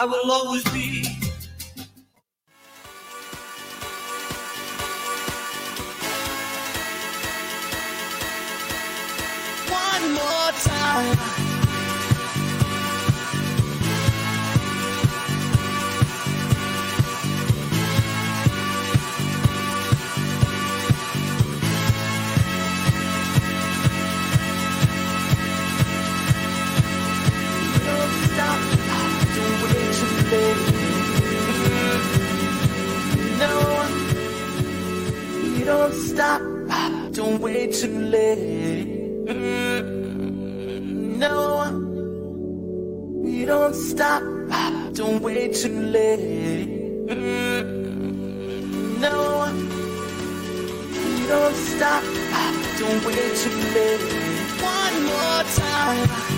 I will always be one more time. Don't stop, don't wait too late. No, we don't stop, don't wait too late. No, we don't stop, don't wait too late. One more time.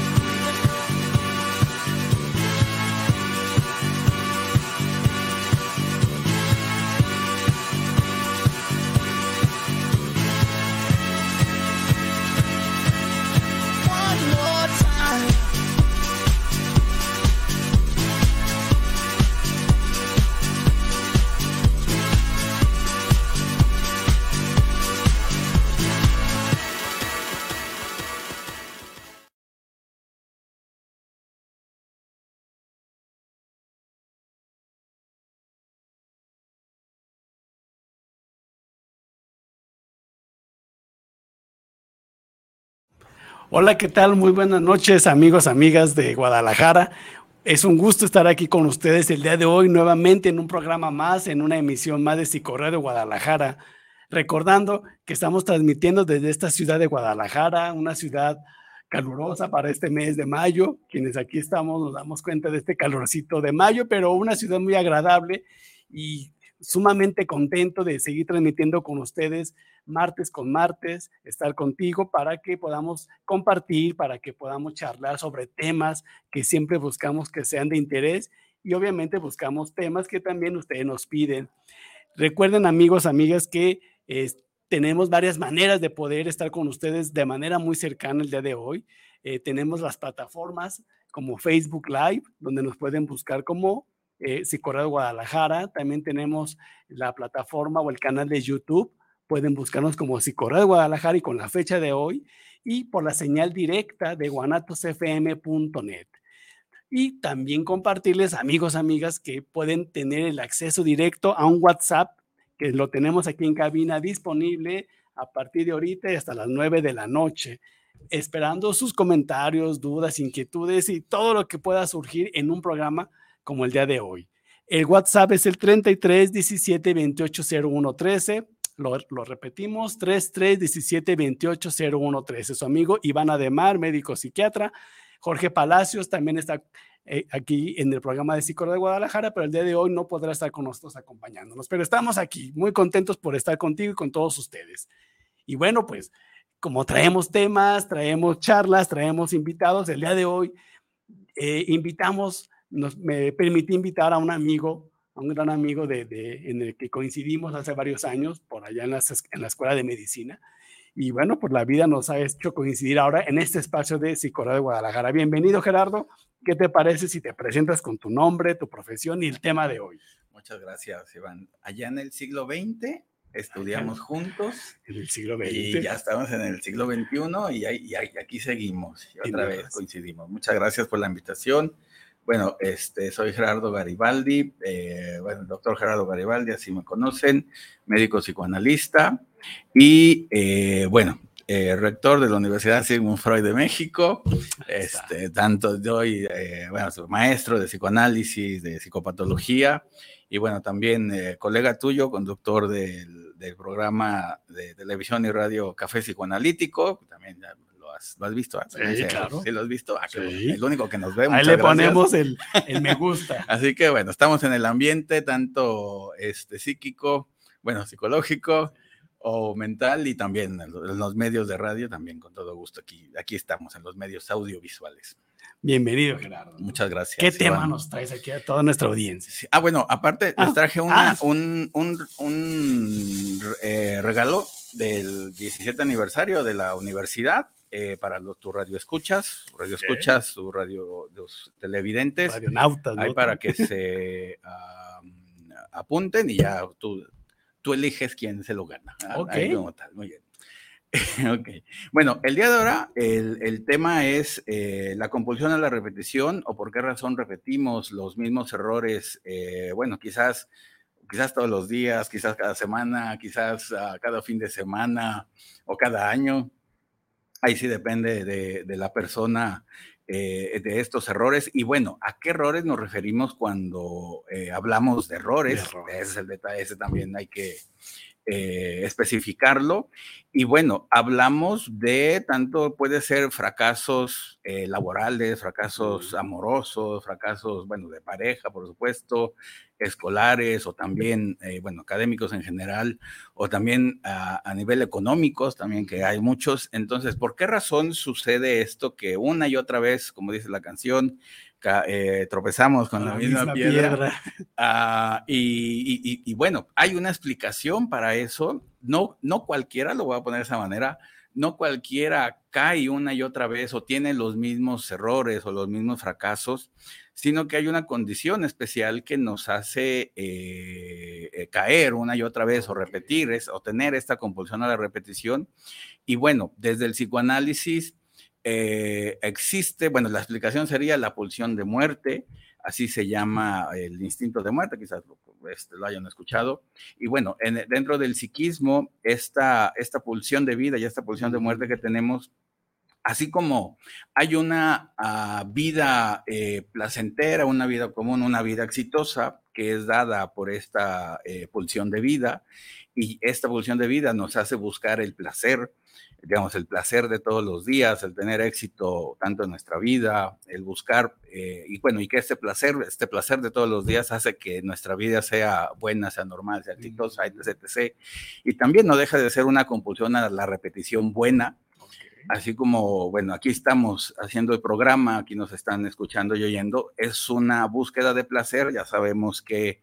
Hola, ¿qué tal? Muy buenas noches, amigos, amigas de Guadalajara. Es un gusto estar aquí con ustedes el día de hoy nuevamente en un programa más, en una emisión más de Psicorreo de Guadalajara. Recordando que estamos transmitiendo desde esta ciudad de Guadalajara, una ciudad calurosa para este mes de mayo. Quienes aquí estamos nos damos cuenta de este calorcito de mayo, pero una ciudad muy agradable y sumamente contento de seguir transmitiendo con ustedes martes con martes, estar contigo para que podamos compartir, para que podamos charlar sobre temas que siempre buscamos que sean de interés y obviamente buscamos temas que también ustedes nos piden. Recuerden amigos, amigas, que tenemos varias maneras de poder estar con ustedes de manera muy cercana el día de hoy. Eh, tenemos las plataformas como Facebook Live, donde nos pueden buscar como eh, Guadalajara. También tenemos la plataforma o el canal de YouTube. Pueden buscarnos como Psicorreo Guadalajara y con la fecha de hoy y por la señal directa de guanatosfm.net. Y también compartirles, amigos, amigas, que pueden tener el acceso directo a un WhatsApp que lo tenemos aquí en cabina disponible a partir de ahorita y hasta las 9 de la noche, esperando sus comentarios, dudas, inquietudes y todo lo que pueda surgir en un programa como el día de hoy. El WhatsApp es el 33 17 28 01 13. Lo, lo, repetimos, 33 17 28 01 13. Su amigo Iván Ademar, médico psiquiatra. Jorge Palacios también está eh, aquí en el programa de Psicólogo de Guadalajara, pero el día de hoy no podrá estar con nosotros acompañándonos. Pero estamos aquí, muy contentos por estar contigo y con todos ustedes. Y bueno, pues como traemos temas, traemos charlas, traemos invitados, el día de hoy eh, invitamos me permití invitar a un amigo, a un gran amigo de, en el que coincidimos hace varios años, por allá en, en la Escuela de Medicina. Y bueno, pues la vida nos ha hecho coincidir ahora en este espacio de Psicología de Guadalajara. Bienvenido, Gerardo. ¿Qué te parece si te presentas con tu nombre, tu profesión y el tema de hoy? Muchas gracias, Iván. Allá en el siglo XX estudiamos juntos. En el siglo XX. Y ya estamos en el siglo XXI y, y aquí seguimos. Y otra vez coincidimos. Muchas gracias por la invitación Bueno, este, soy Gerardo Garibaldi, eh, bueno, el doctor Gerardo Garibaldi, así me conocen, médico psicoanalista y, eh, bueno, eh, rector de la Universidad Sigmund Freud de México, este, tanto doy, bueno, maestro de psicoanálisis, de psicopatología, y bueno, también colega tuyo, conductor del, del, programa de televisión y radio Café Psicoanalítico, también lo has visto. Sí, claro. Sí, lo has visto. Ah, el único que nos vemos. Ahí le ponemos el, el, me gusta. Así que bueno, estamos en el ambiente tanto este, psíquico, bueno, psicológico o mental y también en los medios de radio, también con todo gusto. Aquí, aquí estamos en los medios audiovisuales. Bienvenido, Gerardo. Muchas gracias. ¿Qué tema nos traes aquí a toda nuestra audiencia? Ah, bueno, aparte les ah, traje una, ah. un, un, un eh, regalo del 17 aniversario de la universidad eh, para los, tu radio escuchas, radio escuchas, tu radio, los televidentes. Radionautas. Ahí para que se apunten y ya tú, tú eliges quién se lo gana. Ah, ok. muy bien. ok. Bueno, el día de ahora el, el tema es eh, la compulsión a la repetición o por qué razón repetimos los mismos errores. Eh, bueno, quizás, quizás todos los días, quizás cada semana, quizás uh, cada fin de semana o cada año ahí sí depende de, la persona eh, de estos errores. Y bueno, ¿a qué errores nos referimos cuando eh, hablamos de errores? Ese es el detalle, ese también hay que eh, especificarlo. Y bueno, hablamos de tanto puede ser fracasos laborales, fracasos amorosos, fracasos, bueno, de pareja, por supuesto, escolares o también, eh, bueno, académicos en general, o también a, nivel económicos, también que hay muchos. Entonces, ¿por qué razón sucede esto que una y otra vez, como dice la canción, eh, tropezamos con, la, misma, piedra? Ah, y, y, bueno, hay una explicación para eso. No, no cualquiera, lo voy a poner de esa manera, no cualquiera cae una y otra vez o tiene los mismos errores o los mismos fracasos sino que hay una condición especial que nos hace eh, eh, caer una y otra vez o repetir, es, o tener esta compulsión a la repetición. Y bueno, desde el psicoanálisis eh, existe, bueno, la explicación sería la pulsión de muerte, así se llama el instinto de muerte, quizás lo, este, lo hayan escuchado. Y bueno, dentro del psiquismo, esta, esta pulsión de vida y esta pulsión de muerte que tenemos Así como hay una ah, vida eh, placentera, una vida común, una vida exitosa que es dada por esta eh, pulsión de vida y esta pulsión de vida nos hace buscar el placer, digamos, el placer de todos los días, el tener éxito tanto en nuestra vida, el buscar, eh, y bueno, y que este placer, este placer de todos los días hace que nuestra vida sea buena, sea normal, sea exitosa, etc, etc. Y también no deja de ser una compulsión a la repetición buena, así como, bueno, aquí estamos haciendo el programa, aquí nos están escuchando y oyendo, es una búsqueda de placer, ya sabemos que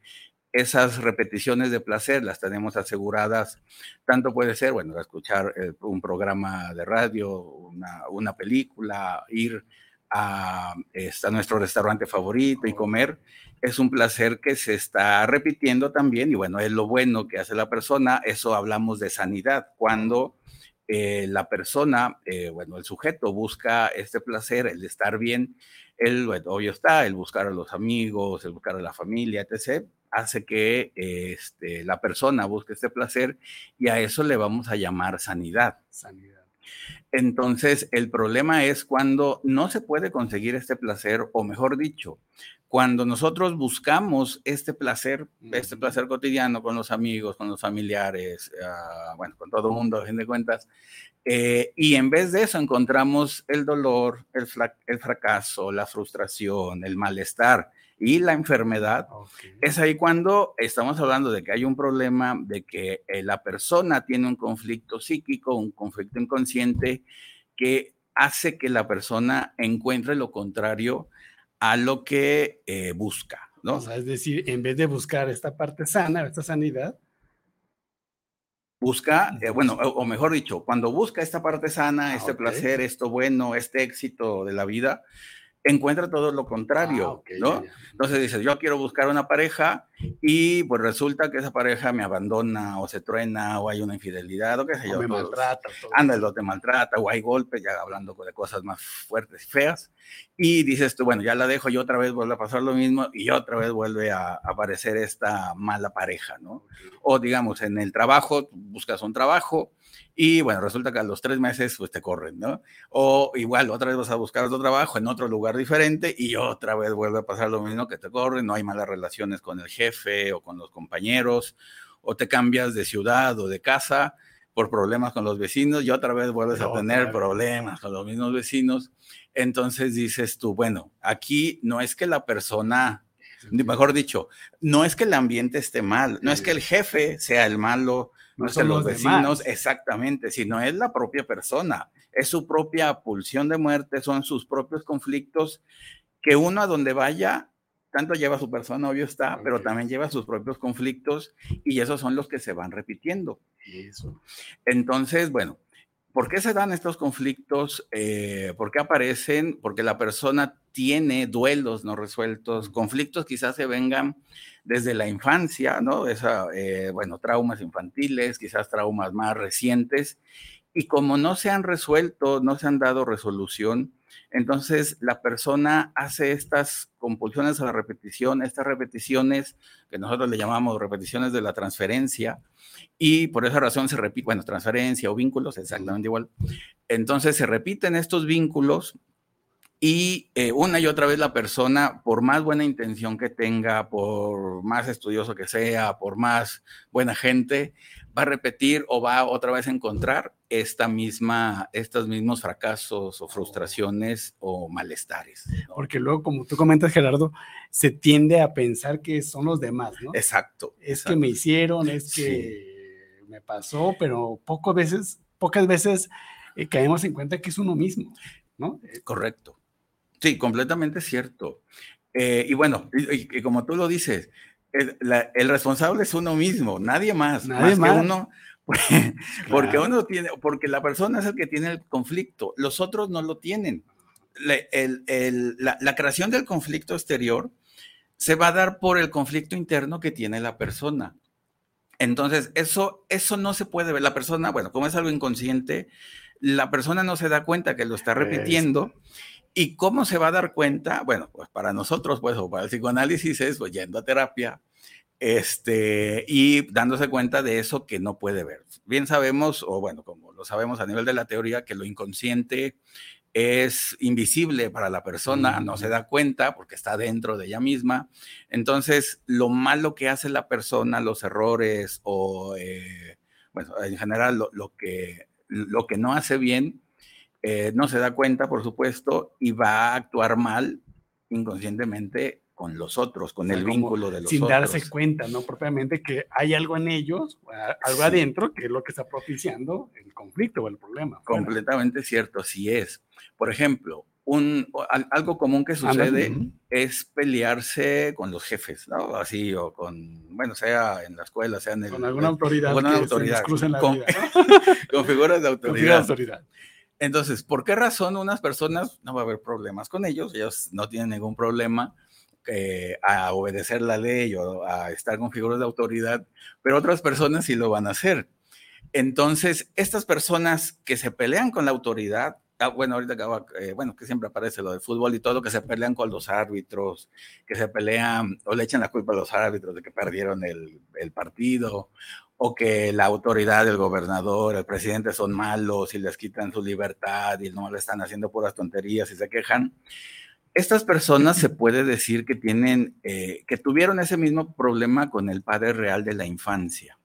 esas repeticiones de placer las tenemos aseguradas, tanto puede ser, bueno, escuchar eh, un programa de radio, una, película, ir a, este, a, nuestro restaurante favorito y comer, es un placer que se está repitiendo también y bueno, es lo bueno que hace la persona, eso hablamos de sanidad, cuando eh, la persona, eh, bueno, el sujeto busca este placer, el de estar bien, el, bueno, obvio está, el buscar a los amigos, el buscar a la familia, etc., hace que este, la persona busque este placer y a eso le vamos a llamar sanidad. Sanidad. Entonces, el problema es cuando no se puede conseguir este placer, o mejor dicho, cuando nosotros buscamos este placer, este placer cotidiano con los amigos, con los familiares, ah, bueno, con todo el mundo, a fin de cuentas, eh, y en vez de eso encontramos el dolor, el, el, fracaso, la frustración, el malestar y la enfermedad, es ahí cuando estamos hablando de que hay un problema, de que eh, la persona tiene un conflicto psíquico, un conflicto inconsciente que hace que la persona encuentre lo contrario a lo que eh, busca, ¿no? es decir, en vez de buscar esta parte sana, esta sanidad, busca, eh, bueno, o, mejor dicho, cuando busca esta parte sana, ah, este placer, esto bueno, este éxito de la vida, encuentra todo lo contrario, ah, ¿no? Entonces dices, yo quiero buscar una pareja y pues resulta que esa pareja me abandona o se truena o hay una infidelidad o qué sé yo. Me maltrata. Anda, lo te maltrata o hay golpes, ya hablando de cosas más fuertes y feas. Y dices tú, bueno, ya la dejo y otra vez vuelve a pasar lo mismo y otra vez vuelve a aparecer esta mala pareja, ¿no? O digamos, en el trabajo, buscas un trabajo y bueno, resulta que a los tres meses pues te corren, ¿no? O igual otra vez vas a buscar otro trabajo en otro lugar diferente y otra vez vuelve a pasar lo mismo que te corren, no hay malas relaciones con el jefe o con los compañeros, o te cambias de ciudad o de casa por problemas con los vecinos y otra vez vuelves a tener problemas con los mismos vecinos. Entonces dices tú, bueno, aquí no es que la persona mejor dicho, no es que el ambiente esté mal, no es que el jefe sea el malo, no, son los, vecinos, exactamente, sino es la propia persona, es su propia pulsión de muerte, son sus propios conflictos que uno a donde vaya, tanto lleva su persona, obvio está, pero también lleva sus propios conflictos y esos son los que se van repitiendo. Eso. Entonces, bueno, ¿Por qué se dan estos conflictos? Eh, ¿Por qué aparecen? Porque la persona tiene duelos no resueltos, conflictos quizás se vengan desde la infancia, ¿no? Esa, eh, bueno, traumas infantiles, quizás traumas más recientes, y como no se han resuelto, no se han dado resolución, entonces la persona hace estas compulsiones a la repetición, estas repeticiones que nosotros le llamamos repeticiones de la transferencia, y por esa razón se repite, bueno, transferencia o vínculos, exactamente igual. Entonces se repiten estos vínculos y eh, una y otra vez la persona, por más buena intención que tenga, por más estudioso que sea, por más buena gente, va a repetir o va otra vez a encontrar esta misma, estos mismos fracasos o frustraciones o malestares. Porque luego, como tú comentas, Gerardo, se tiende a pensar que son los demás, ¿no? Exacto. Es que me hicieron, es que me pasó, pero pocas veces, pocas veces eh, caemos en cuenta que es uno mismo, ¿no? Correcto. Sí, completamente cierto. Eh, y bueno, y, como tú lo dices, el, responsable es uno mismo, nadie más, nadie más, que uno, porque uno tiene, porque la persona es el que tiene el conflicto, los otros no lo tienen. la, creación del conflicto exterior se va a dar por el conflicto interno que tiene la persona. Entonces, eso, eso no se puede ver. La persona, bueno, como es algo inconsciente, la persona no se da cuenta que lo está repitiendo. ¿Y cómo se va a dar cuenta? Bueno, pues para nosotros, pues, o para el psicoanálisis es pues, yendo a terapia, este, y dándose cuenta de eso que no puede ver. Bien sabemos, o bueno, como lo sabemos a nivel de la teoría, que lo inconsciente es invisible para la persona, no se da cuenta porque está dentro de ella misma. Entonces, lo malo que hace la persona, los errores o, eh, bueno, en general lo, que, lo que no hace bien, eh, no se da cuenta, por supuesto, y va a actuar mal inconscientemente con los otros, con el vínculo de los sin otros. Sin darse cuenta, ¿no? Propiamente que hay algo en ellos, algo adentro, que es lo que está propiciando el conflicto o el problema. Completamente cierto, sí es. Por ejemplo, un, algo común que sucede es pelearse con los jefes, ¿no? Así, o con, bueno, sea en la escuela, sea en el... Con alguna autoridad. Con una autoridad. con, con, figuras de autoridad. autoridad. Entonces, ¿por qué razón unas personas no va a haber problemas con ellos? Ellos no tienen ningún problema eh, a obedecer la ley o a estar con figuras de autoridad, pero otras personas sí lo van a hacer. Entonces, estas personas que se pelean con la autoridad, ah, bueno, ahorita acaba, eh, bueno, que siempre aparece lo del fútbol y todo, que se pelean con los árbitros, que se pelean o le echan la culpa a los árbitros de que perdieron el, el partido, o que la autoridad, el gobernador, el presidente son malos y les quitan su libertad y no le están haciendo puras tonterías y se quejan estas personas se puede decir que tienen, eh, que tuvieron ese mismo problema con el padre real de la infancia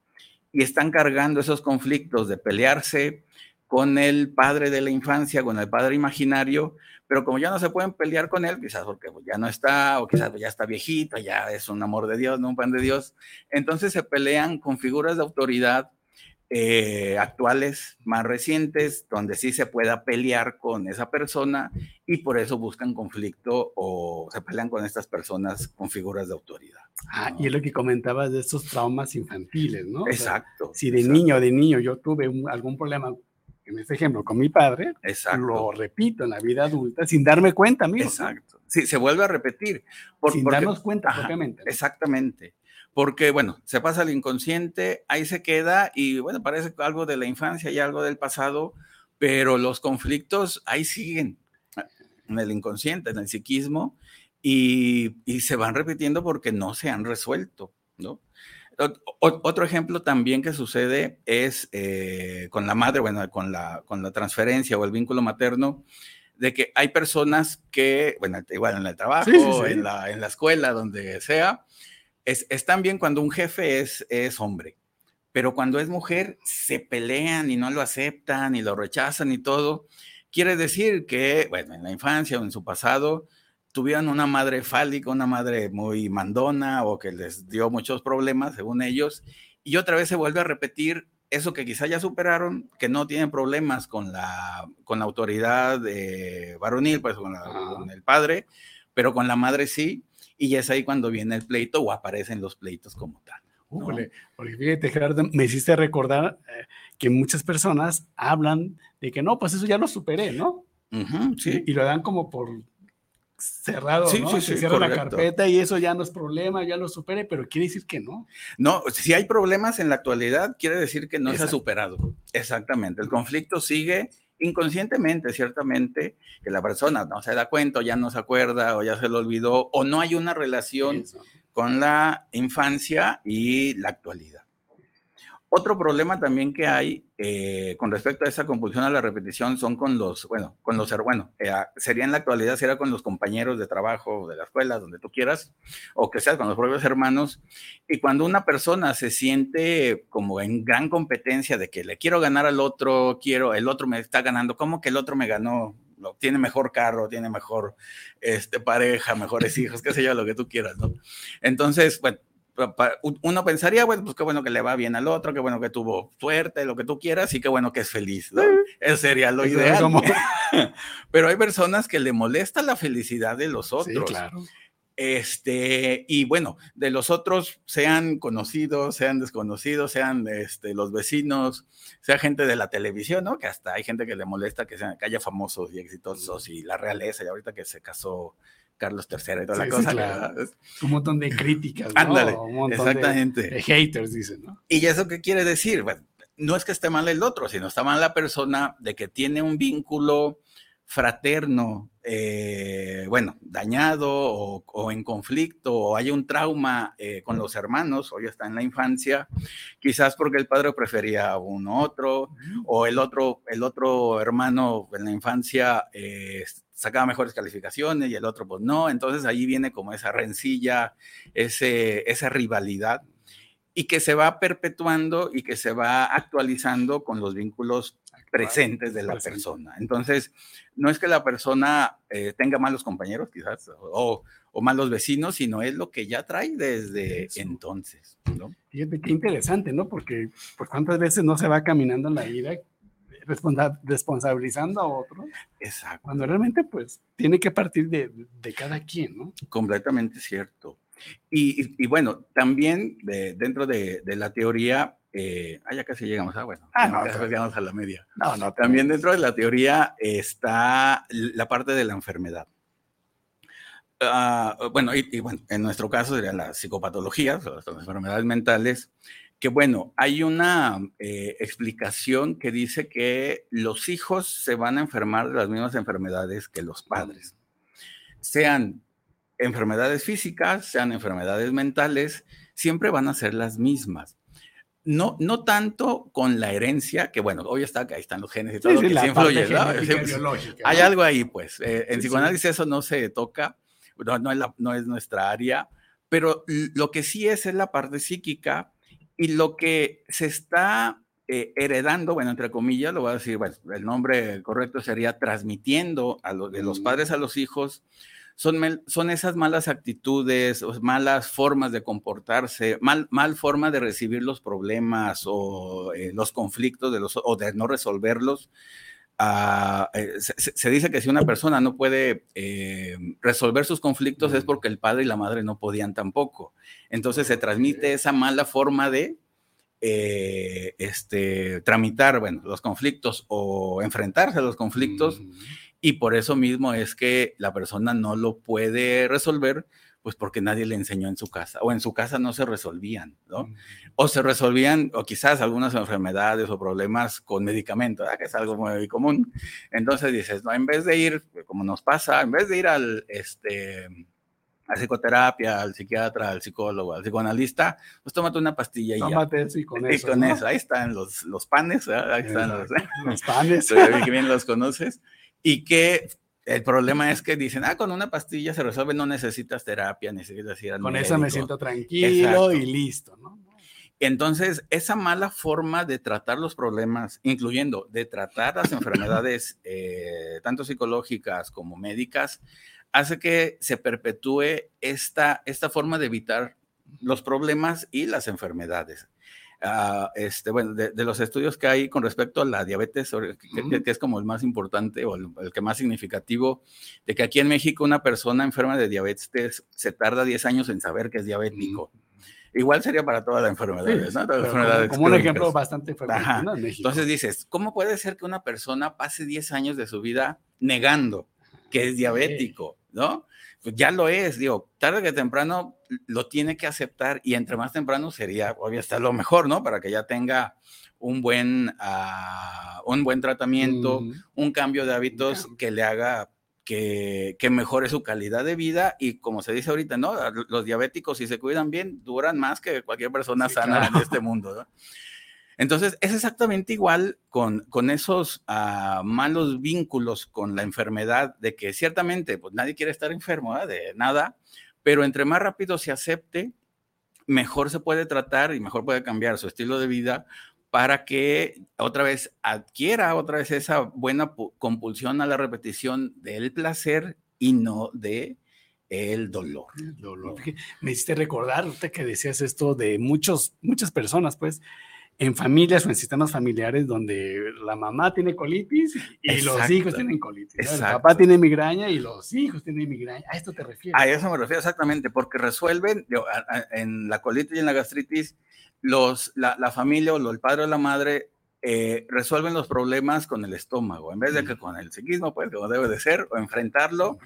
y están cargando esos conflictos de pelearse con el padre de la infancia, con el padre imaginario, pero como ya no se pueden pelear con él, quizás porque ya no está, o quizás ya está viejito, ya es un amor de Dios, no un pan de Dios, entonces se pelean con figuras de autoridad eh, actuales, más recientes, donde sí se pueda pelear con esa persona y por eso buscan conflicto o se pelean con estas personas con figuras de autoridad. Ah, y es lo que comentabas de estos traumas infantiles, ¿no? Exacto. si de niño o de niño yo tuve algún problema en este ejemplo, con mi padre, lo repito en la vida adulta sin darme cuenta, amigo. Exacto. Sí, se vuelve a repetir. sin darnos cuenta, propiamente. Exactamente. Porque, bueno, se pasa al inconsciente, ahí se queda y, bueno, parece algo de la infancia y algo del pasado, pero los conflictos ahí siguen en el inconsciente, en el psiquismo, y, y se van repitiendo porque no se han resuelto, ¿no? otro ejemplo también que sucede es eh, con la madre, bueno, con la, con la transferencia o el vínculo materno, de que hay personas que, bueno, igual en el trabajo, En, la, en la escuela, donde sea, es, están bien cuando un jefe es, es hombre, pero cuando es mujer se pelean y no lo aceptan y lo rechazan y todo. Quiere decir que, bueno, en la infancia o en su pasado, tuvieron una madre fálica, una madre muy mandona o que les dio muchos problemas, según ellos, y otra vez se vuelve a repetir eso que quizá ya superaron, que no tienen problemas con la, con la autoridad de varonil, pues con, con, el padre, pero con la madre sí, y es ahí cuando viene el pleito o aparecen los pleitos como tal. porque fíjate, Gerardo, me hiciste recordar eh, que muchas personas hablan de que no, pues eso ya lo superé, ¿no? sí. y, lo dan como por cerrado, sí, ¿no? Sí, Se cierra la carpeta y eso ya no es problema, ya lo supere, pero quiere decir que no. No, si hay problemas en la actualidad, quiere decir que no se ha superado. Exactamente. El conflicto sigue inconscientemente, ciertamente, que la persona no se da cuenta, o ya no se acuerda, o ya se lo olvidó, o no hay una relación con la infancia y la actualidad. Otro problema también que hay eh, con respecto a esa compulsión a la repetición son con los, bueno, con los, bueno, eh, sería en la actualidad, sería con los compañeros de trabajo, de la escuela, donde tú quieras, o que sea con los propios hermanos. Y cuando una persona se siente como en gran competencia de que le quiero ganar al otro, quiero, el otro me está ganando, ¿cómo que el otro me ganó? tiene mejor carro, tiene mejor este, pareja, mejores hijos, qué sé yo, lo que tú quieras, ¿no? Entonces, bueno, uno pensaría, bueno, pues qué bueno que le va bien al otro, qué bueno que tuvo suerte, lo que tú quieras, y qué bueno que es feliz, ¿no? Eso sería lo ideal. Pero hay personas que le molesta la felicidad de los otros. Sí, claro. Este, y bueno, de los otros, sean conocidos, sean desconocidos, sean este, los vecinos, sea gente de la televisión, ¿no? Que hasta hay gente que le molesta que, sean, que haya famosos y exitosos y la realeza, y ahorita que se casó Carlos III y toda la cosa. Un montón de críticas, Ándale, exactamente. De, haters, dicen, ¿no? ¿Y eso qué quiere decir? Bueno, no es que esté mal el otro, sino está mal la persona de que tiene un vínculo fraterno, eh, bueno, dañado o, en conflicto, o hay un trauma eh, con los hermanos, hoy está en la infancia, quizás porque el padre prefería a uno otro, o el otro, el otro hermano en la infancia eh, sacaba mejores calificaciones y el otro pues no, entonces ahí viene como esa rencilla, ese, esa rivalidad y que se va perpetuando y que se va actualizando con los vínculos presentes de la persona. Entonces, no es que la persona eh, tenga malos compañeros quizás o, o, malos vecinos, sino es lo que ya trae desde entonces. ¿no? Fíjate qué interesante, ¿no? Porque pues cuántas veces no se va caminando en la vida responsabilizando a otros. Exacto. Cuando realmente, pues, tiene que partir de, de cada quien, ¿no? Completamente cierto. Y, y, bueno, también de, dentro de, de, la teoría, eh, ah, ya casi llegamos, ah, bueno, ah, no, ya llegamos a la media. No, no. También dentro de la teoría está la parte de la enfermedad. Uh, bueno, y, y, bueno, en nuestro caso serían las psicopatologías, las enfermedades mentales, que bueno, hay una eh, explicación que dice que los hijos se van a enfermar de las mismas enfermedades que los padres, sean enfermedades físicas, sean enfermedades mentales, siempre van a ser las mismas. No, no tanto con la herencia, que bueno, hoy está que ahí están los genes y todo, que sí influye, ¿no? Hay algo ahí, pues. Eh, en psicoanálisis eso no se toca, no, es no es nuestra área, pero lo que sí es es la parte psíquica y lo que se está eh, heredando, bueno, entre comillas, lo voy a decir, bueno, el nombre correcto sería transmitiendo a de los padres a los hijos, son, son esas malas actitudes, malas formas de comportarse, mal, mal forma de recibir los problemas o eh, los conflictos de los, o de no resolverlos. Eh, se, dice que si una persona no puede resolver sus conflictos es porque el padre y la madre no podían tampoco. Entonces se transmite esa mala forma de eh, este, tramitar bueno, los conflictos o enfrentarse a los conflictos y por eso mismo es que la persona no lo puede resolver pues porque nadie le enseñó en su casa, o en su casa no se resolvían, ¿no? O se resolvían, o quizás algunas enfermedades o problemas con medicamentos, que es algo muy común. Entonces dices, no, en vez de ir, como nos pasa, en vez de ir al, este, a psicoterapia, al psiquiatra, al psicólogo, al psicoanalista, pues tómate una pastilla y tómate ya. Eso y con, y eso, con eso. Ahí están los, los panes, ahí están los, los panes. que bien los conoces. Y que el problema es que dicen, ah, con una pastilla se resuelve, no necesitas terapia, necesitas ir al Con médico. eso me siento tranquilo y listo, ¿no? Entonces, esa mala forma de tratar los problemas, incluyendo de tratar las enfermedades, eh, tanto psicológicas como médicas, hace que se perpetúe esta, esta forma de evitar los problemas y las enfermedades. Uh, este, bueno, de, de, los estudios que hay con respecto a la diabetes, que, que, que es como el más importante o el, el, que más significativo, de que aquí en México una persona enferma de diabetes se tarda 10 años en saber que es diabético. Igual sería para todas las enfermedades, sí, ¿no? Todas las como, enfermedades como un ejemplo bastante frecuente ¿no? en México. Entonces dices, ¿cómo puede ser que una persona pase 10 años de su vida negando que es diabético, sí. ¿no? Pues ya lo es, digo, tarde que temprano lo tiene que aceptar y entre más temprano sería, obviamente, lo mejor, ¿no? Para que ya tenga un buen, uh, un buen tratamiento, mm. un cambio de hábitos que le haga que, que, mejore su calidad de vida y como se dice ahorita, ¿no? Los diabéticos, si se cuidan bien, duran más que cualquier persona sí, sana claro. en este mundo, ¿no? Entonces, es exactamente igual con, con esos uh, malos vínculos con la enfermedad, de que ciertamente, pues nadie quiere estar enfermo ¿eh? de nada, pero entre más rápido se acepte, mejor se puede tratar y mejor puede cambiar su estilo de vida para que otra vez adquiera otra vez esa buena compulsión a la repetición del placer y no de el dolor. El dolor. Me hiciste recordar que decías esto de muchos, muchas personas, pues, en familias o en sistemas familiares donde la mamá tiene colitis y Exacto. los hijos tienen colitis. ¿no? El papá tiene migraña y los hijos tienen migraña. ¿A esto te refieres? A eso me refiero exactamente, porque resuelven en la colitis y en la gastritis, los, la, la familia o el padre o la madre eh, resuelven los problemas con el estómago, en vez de que con el psiquismo, pues como debe de ser, o enfrentarlo,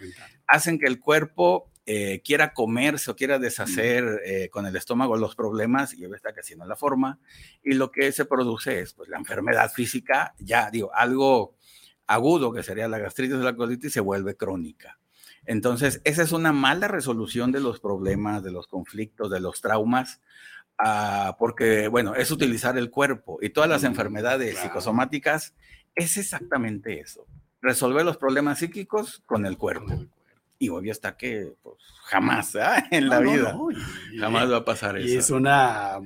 hacen que el cuerpo eh, quiera comerse o quiera deshacer eh, con el estómago los problemas y está que así no es la forma. Y lo que se produce es pues, la enfermedad física, ya digo, algo agudo que sería la gastritis o la colitis se vuelve crónica. Entonces, esa es una mala resolución de los problemas, de los conflictos, de los traumas, uh, porque, bueno, es utilizar el cuerpo y todas las enfermedades claro. psicosomáticas es exactamente eso, resolver los problemas psíquicos con el cuerpo. Con el y obvio está que pues, jamás ¿eh? en la no, vida no, no. Y, jamás va a pasar y eso. Y es una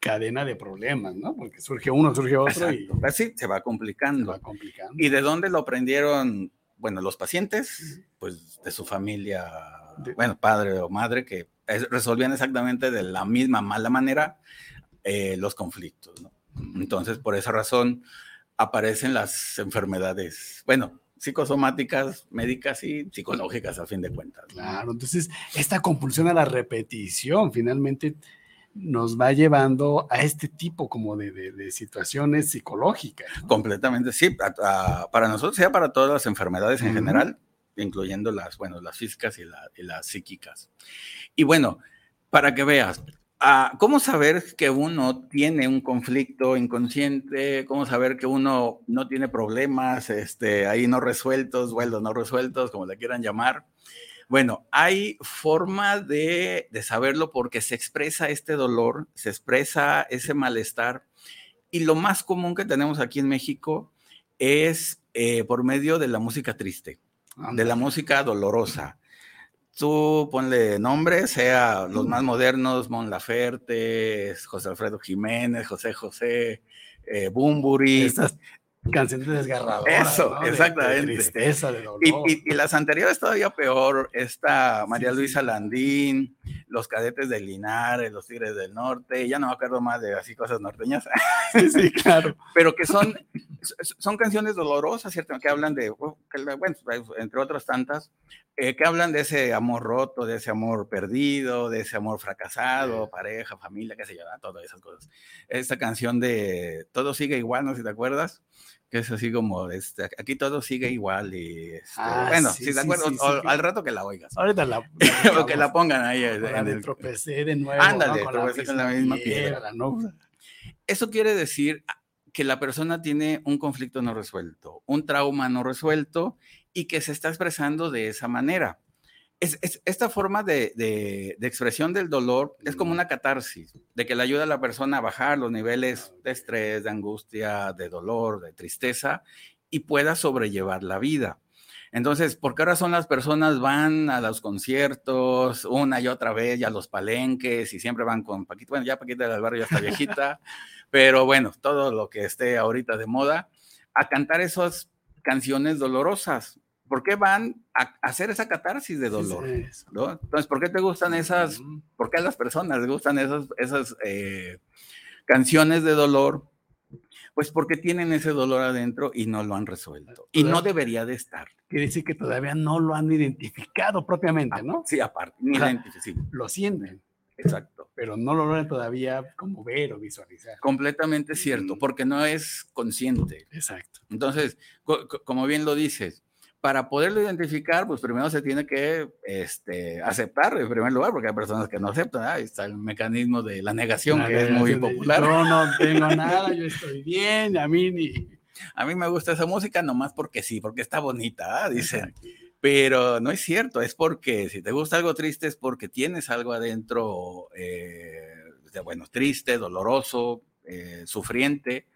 cadena de problemas, ¿no? Porque surge uno, surge otro Exacto. y así se va complicando. Se va complicando. ¿Y de dónde lo aprendieron? Bueno, los pacientes, pues de su familia, de... bueno, padre o madre, que resolvían exactamente de la misma mala manera eh, los conflictos, ¿no? Entonces, por esa razón aparecen las enfermedades, bueno, psicosomáticas, médicas y psicológicas a fin de cuentas. Claro, entonces esta compulsión a la repetición finalmente nos va llevando a este tipo como de, de, de situaciones psicológicas. ¿no? Completamente, sí, a, a, para nosotros, sea para todas las enfermedades en uh -huh. general, incluyendo las, bueno, las físicas y, la, y las psíquicas. Y bueno, para que veas, ¿Cómo saber que uno tiene un conflicto inconsciente? ¿Cómo saber que uno no tiene problemas este, ahí no resueltos, bueno, no resueltos, como le quieran llamar? Bueno, hay forma de, de, saberlo porque se expresa este dolor, se expresa ese malestar. Y lo más común que tenemos aquí en México es eh, por medio de la música triste, de la música dolorosa tú ponle nombre, sea los más modernos, Mon Laferte, José Alfredo Jiménez, José José, eh, Bumburi. Estas canciones desgarradoras. Eso, ¿no? exactamente. De, de, tristeza, de dolor. Y, y, y, las anteriores todavía peor, esta María sí, Luisa sí. Landín, los cadetes del Linares, los Tigres del Norte, ya no me acuerdo más de así cosas norteñas. sí, claro. Pero que son, son canciones dolorosas, ¿cierto? Que hablan de, bueno, entre otras tantas, eh, que hablan de ese amor roto, de ese amor perdido, de ese amor fracasado, pareja, familia, qué sé yo, todas esas cosas. Esta canción de Todo sigue igual, no sé si te acuerdas, que es así como, este, aquí todo sigue igual y, este, ah, bueno, si te acuerdas, al rato que la oigas. Ahorita la, o que la pongan ahí. En el, tropecé de nuevo. Ándale, con tropecé con la misma piedra. ¿no? Eso quiere decir que la persona tiene un conflicto no resuelto, un trauma no resuelto y que se está expresando de esa manera. Es, esta forma de, de, expresión del dolor es como una catarsis, de que le ayuda a la persona a bajar los niveles de estrés, de angustia, de dolor, de tristeza y pueda sobrellevar la vida. Entonces, ¿por qué razón las personas van a los conciertos una y otra vez y a los palenques y siempre van con Paquita? Bueno, ya Paquita del Barrio ya está viejita, pero bueno, todo lo que esté ahorita de moda, a cantar esas canciones dolorosas. ¿Por qué van a hacer esa catarsis de dolor? Entonces, ¿por qué te gustan esas, por qué a las personas les gustan esas, esas eh, canciones de dolor? Pues porque tienen ese dolor adentro y no lo han resuelto. Y no debería de estar. Quiere decir que todavía no lo han identificado propiamente, ¿no? Sí, aparte, ni Lo sienten. Exacto. Pero no lo logran todavía como ver o visualizar. Completamente cierto, porque no es consciente. Exacto. Entonces, como bien lo dices, para poderlo identificar, pues primero se tiene que este, aceptar en primer lugar, porque hay personas que no aceptan. Ahí está el mecanismo de la negación, que es muy popular. Yo no tengo nada, yo estoy bien, a mí ni. A mí me gusta esa música nomás porque sí, porque está bonita, ¿ah? dicen. Pero no es cierto, es porque si te gusta algo triste es porque tienes algo adentro, eh, bueno, triste, doloroso, eh, sufriente.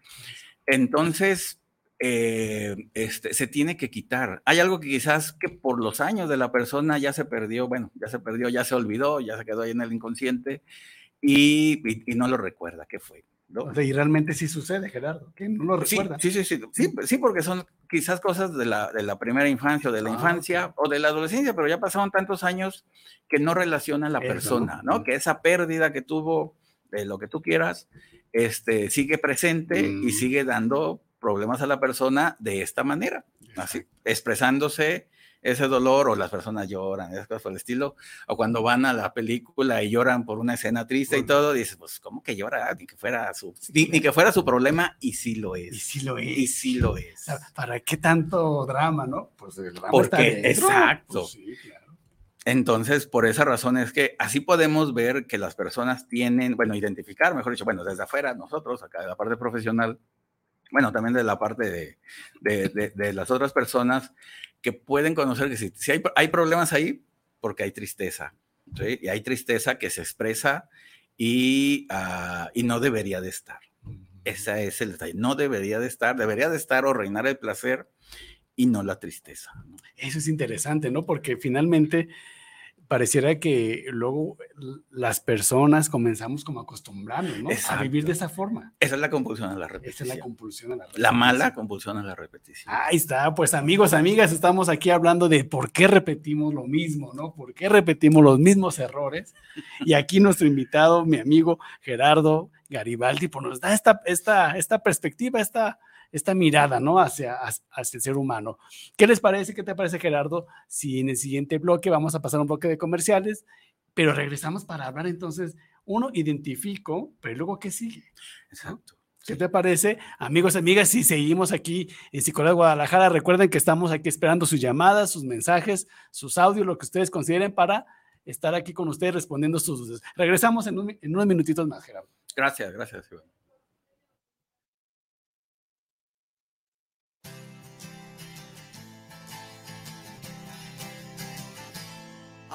Entonces, eh, este, se tiene que quitar. Hay algo que quizás que por los años de la persona ya se perdió, bueno, ya se perdió, ya se olvidó, ya se quedó ahí en el inconsciente y, no lo recuerda qué fue. y realmente sí sucede, Gerardo, que no lo recuerda. Sí, sí, sí, sí, porque son quizás cosas de la, de la primera infancia o de la ah, infancia o de la adolescencia, pero ya pasaron tantos años que no relaciona a la persona, ¿no? Que esa pérdida que tuvo de lo que tú quieras, este, sigue presente y mm. sigue dando problemas a la persona de esta manera, así, expresándose ese dolor o las personas lloran, esas cosas por el estilo, o cuando van a la película y lloran por una escena triste y todo, dices, pues, ¿cómo que llora? Ni que fuera su, ni, que fuera su problema, y sí lo es. Y sí lo es. Y sí lo es. ¿Para qué tanto drama, no? Pues el drama Porque, exacto. Pues Entonces, por esa razón es que así podemos ver que las personas tienen, bueno, identificar, mejor dicho, bueno, desde afuera, nosotros, acá de la parte profesional, bueno, también de la parte de, de, las otras personas que pueden conocer que si, si hay, hay, problemas ahí, porque hay tristeza, ¿sí? Y hay tristeza que se expresa y, uh, y no debería de estar. Ese es el detalle. No debería de estar, debería de estar o reinar el placer y no la tristeza. Eso es interesante, ¿no? Porque finalmente pareciera que luego las personas comenzamos como a acostumbrarnos, ¿no? A vivir de esa forma. Esa es la compulsión a la repetición. Esa es la compulsión a la repetición. La mala compulsión a la repetición. Ahí está, pues amigos, amigas, estamos aquí hablando de por qué repetimos lo mismo, ¿no? ¿Por qué repetimos los mismos errores? Y aquí nuestro invitado, mi amigo Gerardo Garibaldi, pues nos da esta, esta, esta perspectiva, esta esta mirada, ¿no? Hacia, hacia el ser humano. ¿Qué les parece? ¿Qué te parece, Gerardo? Si en el siguiente bloque vamos a pasar un bloque de comerciales, pero regresamos para hablar entonces, uno, identifico, pero luego, ¿qué sigue? Exacto. ¿Qué te parece? Amigos, amigas, si seguimos aquí en Psicología Guadalajara, recuerden que estamos aquí esperando sus llamadas, sus mensajes, sus audios, lo que ustedes consideren para estar aquí con ustedes respondiendo sus... Regresamos en, en unos minutitos más, Gerardo. Gracias, gracias, Iván.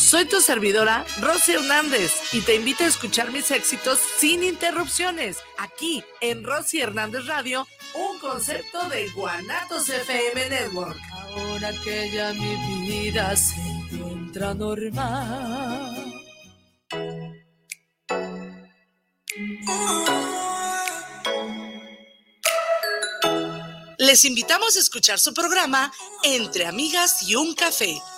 Soy tu servidora, Rosy Hernández, y te invito a escuchar mis éxitos sin interrupciones, aquí en Rosy Hernández Radio, un concepto de Guanatos FM Network. Ahora que ya mi vida se encuentra normal. Les invitamos a escuchar su programa Entre Amigas y un Café,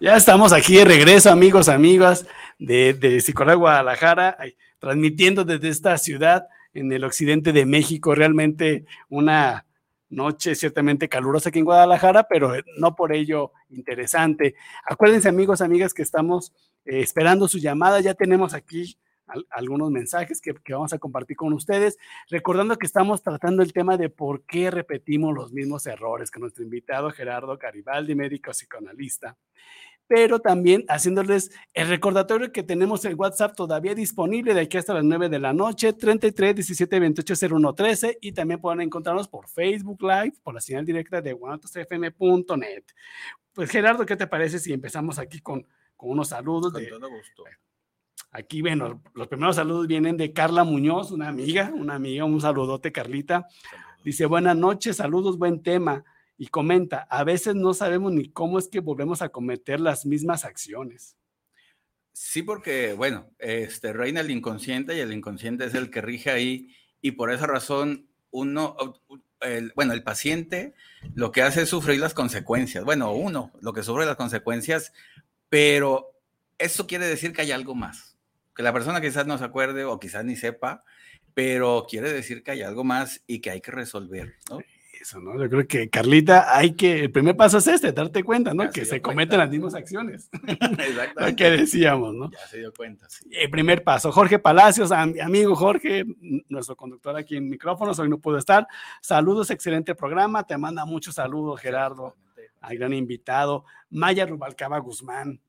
Ya estamos aquí de regreso, amigos, amigas de, de Guadalajara, transmitiendo desde esta ciudad en el occidente de México. Realmente una noche ciertamente calurosa aquí en Guadalajara, pero no por ello interesante. Acuérdense, amigos, amigas, que estamos eh, esperando su llamada. Ya tenemos aquí algunos mensajes que, vamos a compartir con ustedes, recordando que estamos tratando el tema de por qué repetimos los mismos errores que nuestro invitado Gerardo Garibaldi, médico psicoanalista, pero también haciéndoles el recordatorio que tenemos el WhatsApp todavía disponible de aquí hasta las 9 de la noche, 33 17 28 01 13 y también pueden encontrarnos por Facebook Live, por la señal directa de guanatosfm.net. Pues Gerardo, ¿qué te parece si empezamos aquí con, con unos saludos? Con todo gusto. Aquí, bueno, los primeros saludos vienen de Carla Muñoz, una amiga, una amiga, un saludote, Carlita. Dice, buenas noches, saludos, buen tema. Y comenta, a veces no sabemos ni cómo es que volvemos a cometer las mismas acciones. Sí, porque, bueno, este, reina el inconsciente y el inconsciente es el que rige ahí y por esa razón uno, el, bueno, el paciente lo que hace es sufrir las consecuencias. Bueno, uno, lo que sufre las consecuencias, pero eso quiere decir que hay algo más que la persona quizás no se acuerde o quizás ni sepa, pero quiere decir que hay algo más y que hay que resolver, ¿no? Eso, ¿no? Yo creo que, Carlita, hay que, el primer paso es este, darte cuenta, ¿no? que se, cometen las mismas acciones. Exactamente. Lo que decíamos, ¿no? Ya se dio cuenta, sí. El primer paso, Jorge Palacios, amigo Jorge, nuestro conductor aquí en micrófonos, hoy no pudo estar. Saludos, excelente programa, te manda muchos saludos, Gerardo, al gran invitado. Maya Rubalcaba Guzmán,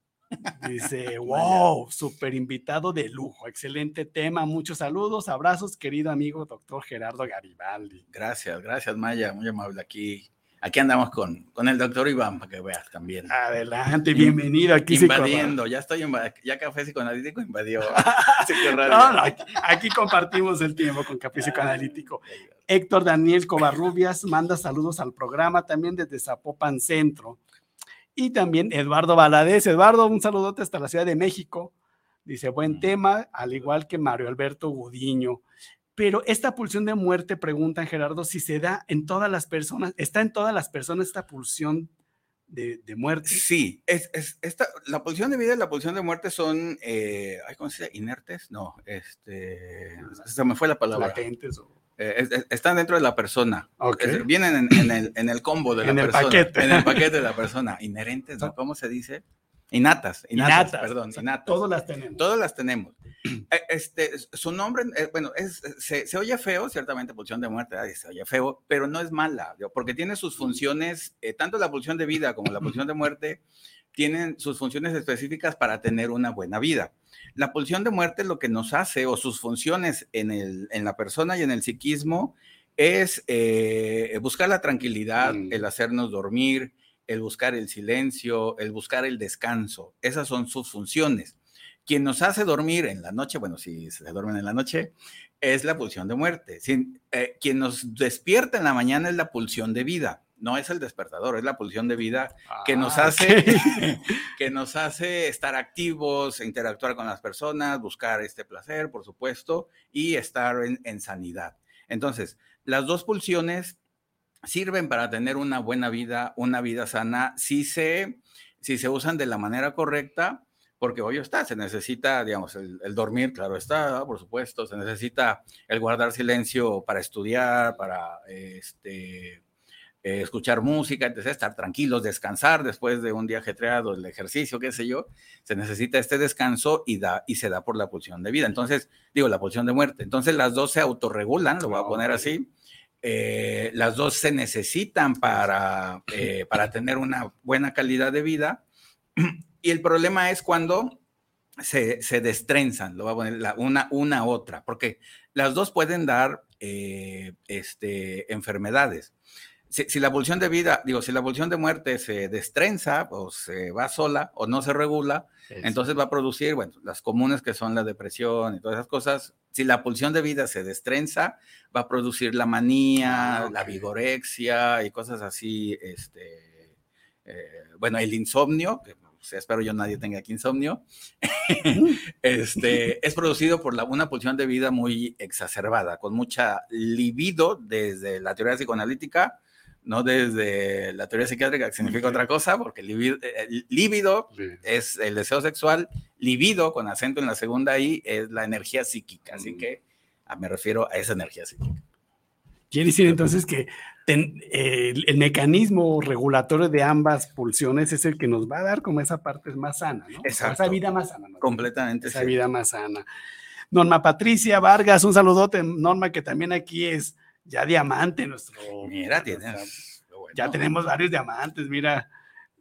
Dice, wow, super invitado de lujo, excelente tema, muchos saludos, abrazos, querido amigo doctor Gerardo Garibaldi. Gracias, gracias Maya, muy amable aquí. Aquí andamos con, con el doctor Iván para que veas también. Adelante, bienvenido aquí. Invadiendo, ya estoy, ya Café Psicoanalítico invadió. no, no, aquí, compartimos el tiempo con Café Psicoanalítico. Héctor Daniel Covarrubias manda saludos al programa también desde Zapopan Centro. Y también Eduardo Valadez. Eduardo, un saludote hasta la Ciudad de México. Dice, buen tema, al igual que Mario Alberto Gudiño. Pero esta pulsión de muerte, preguntan Gerardo, si se da en todas las personas, ¿está en todas las personas esta pulsión de, muerte? Sí, es, esta, la pulsión de vida y la pulsión de muerte son, eh, ¿cómo se dice? ¿Inertes? No, este, se me fue la palabra. Latentes o... Eh, están dentro de la persona. vienen en, el, combo de la en persona. El paquete. En el paquete de la persona. Inherentes, ¿no? ¿Cómo se dice? Innatas, innatas, Innatas, perdón, o sea, innatas. todas las tenemos. Todas las tenemos. Eh, Este, su nombre, eh, bueno, es, se, se oye feo, ciertamente, pulsión de muerte, ay, se oye feo, pero no es mala, porque tiene sus funciones, eh, tanto la pulsión de vida como la pulsión de muerte, tienen sus funciones específicas para tener una buena vida. La pulsión de muerte lo que nos hace, o sus funciones en, el, en la persona y en el psiquismo, es eh, buscar la tranquilidad, Mm. el hacernos dormir, el buscar el silencio, el buscar el descanso. Esas son sus funciones. Quien nos hace dormir en la noche, bueno, si se duermen en la noche, es la pulsión de muerte. Eh, quien nos despierta en la mañana es la pulsión de vida. No es el despertador, es la pulsión de vida que nos Ah, hace que nos hace estar activos, interactuar con las personas, buscar este placer, por supuesto, y estar en, en sanidad. Entonces, las dos pulsiones sirven para tener una buena vida, una vida sana, si se, si se usan de la manera correcta, porque hoy está, se necesita, digamos, el, el dormir, claro está, por supuesto, se necesita el guardar silencio para estudiar, para este, eh, escuchar música, etc., estar tranquilos, descansar después de un día ajetreado, el ejercicio, qué sé yo, se necesita este descanso y, da, y se da por la pulsión de vida. Entonces, digo, la pulsión de muerte. Entonces, las dos se autorregulan, lo voy a poner así. Eh, las dos se necesitan para, eh, para tener una buena calidad de vida. Y el problema es cuando se, se destrenzan, lo voy a poner la, una, una otra, porque las dos pueden dar eh, este, enfermedades. Si, si, la pulsión de vida, digo, si la pulsión de muerte se destrenza o se va sola o no se regula, entonces va a producir, bueno, las comunes que son la depresión y todas esas cosas. Si la pulsión de vida se destrenza, va a producir la manía, ah, okay. la vigorexia y cosas así, este, eh, bueno, el insomnio, que espero yo nadie tenga aquí insomnio, este, es producido por la, una pulsión de vida muy exacerbada, con mucha libido desde la teoría psicoanalítica, no desde la teoría psiquiátrica, que significa otra cosa, porque libido, líbido sí. es el deseo sexual, libido, con acento en la segunda I, es la energía psíquica, así que ah, me refiero a esa energía psíquica. Quiere decir entonces que ten, eh, el, el, mecanismo regulatorio de ambas pulsiones es el que nos va a dar como esa parte más sana, ¿no? Exacto. Esa vida más sana. ¿no? Completamente. Esa sí. vida más sana. Norma Patricia Vargas, un saludote, Norma, que también aquí es ya diamante nuestro. Mira, tienes. Bueno. Ya tenemos varios diamantes, mira.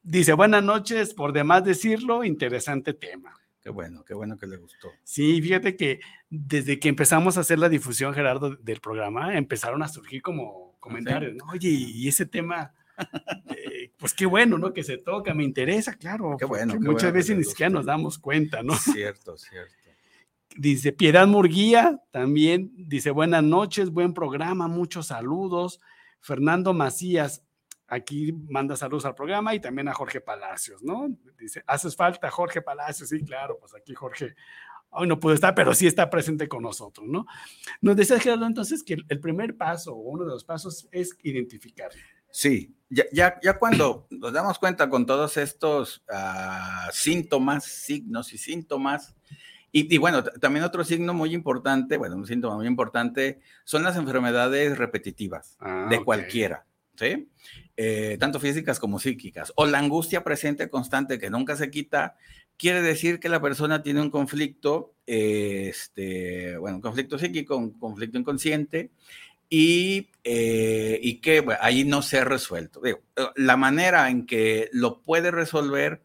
Dice, buenas noches, por demás decirlo, interesante tema. Qué bueno, qué bueno que le gustó. Sí, fíjate que desde que empezamos a hacer la difusión, Gerardo, del programa, empezaron a surgir como comentarios, ¿no? Oye, y ese tema, eh, pues qué bueno, ¿no? Que se toca, me interesa, claro. Qué bueno. Qué muchas bueno veces ni siquiera nos damos cuenta, ¿no? Cierto, cierto. Dice Piedad Murguía, también dice buenas noches, buen programa, muchos saludos. Fernando Macías, aquí manda saludos al programa y también a Jorge Palacios, ¿no? Dice, haces falta Jorge Palacios, sí, claro, pues aquí Jorge hoy no pudo estar, pero sí está presente con nosotros, ¿no? Nos decía Gerardo entonces que el primer paso o uno de los pasos es identificar. Sí, ya, ya, ya cuando nos damos cuenta con todos estos uh, síntomas, signos y síntomas, y, y, bueno, también otro signo muy importante, bueno, un síntoma muy importante, son las enfermedades repetitivas ah, de okay. cualquiera, ¿sí? Eh, tanto físicas como psíquicas. O la angustia presente constante que nunca se quita, quiere decir que la persona tiene un conflicto, eh, este, bueno, un conflicto psíquico, un conflicto inconsciente, y, eh, y que bueno, ahí no se ha resuelto. Digo, la manera en que lo puede resolver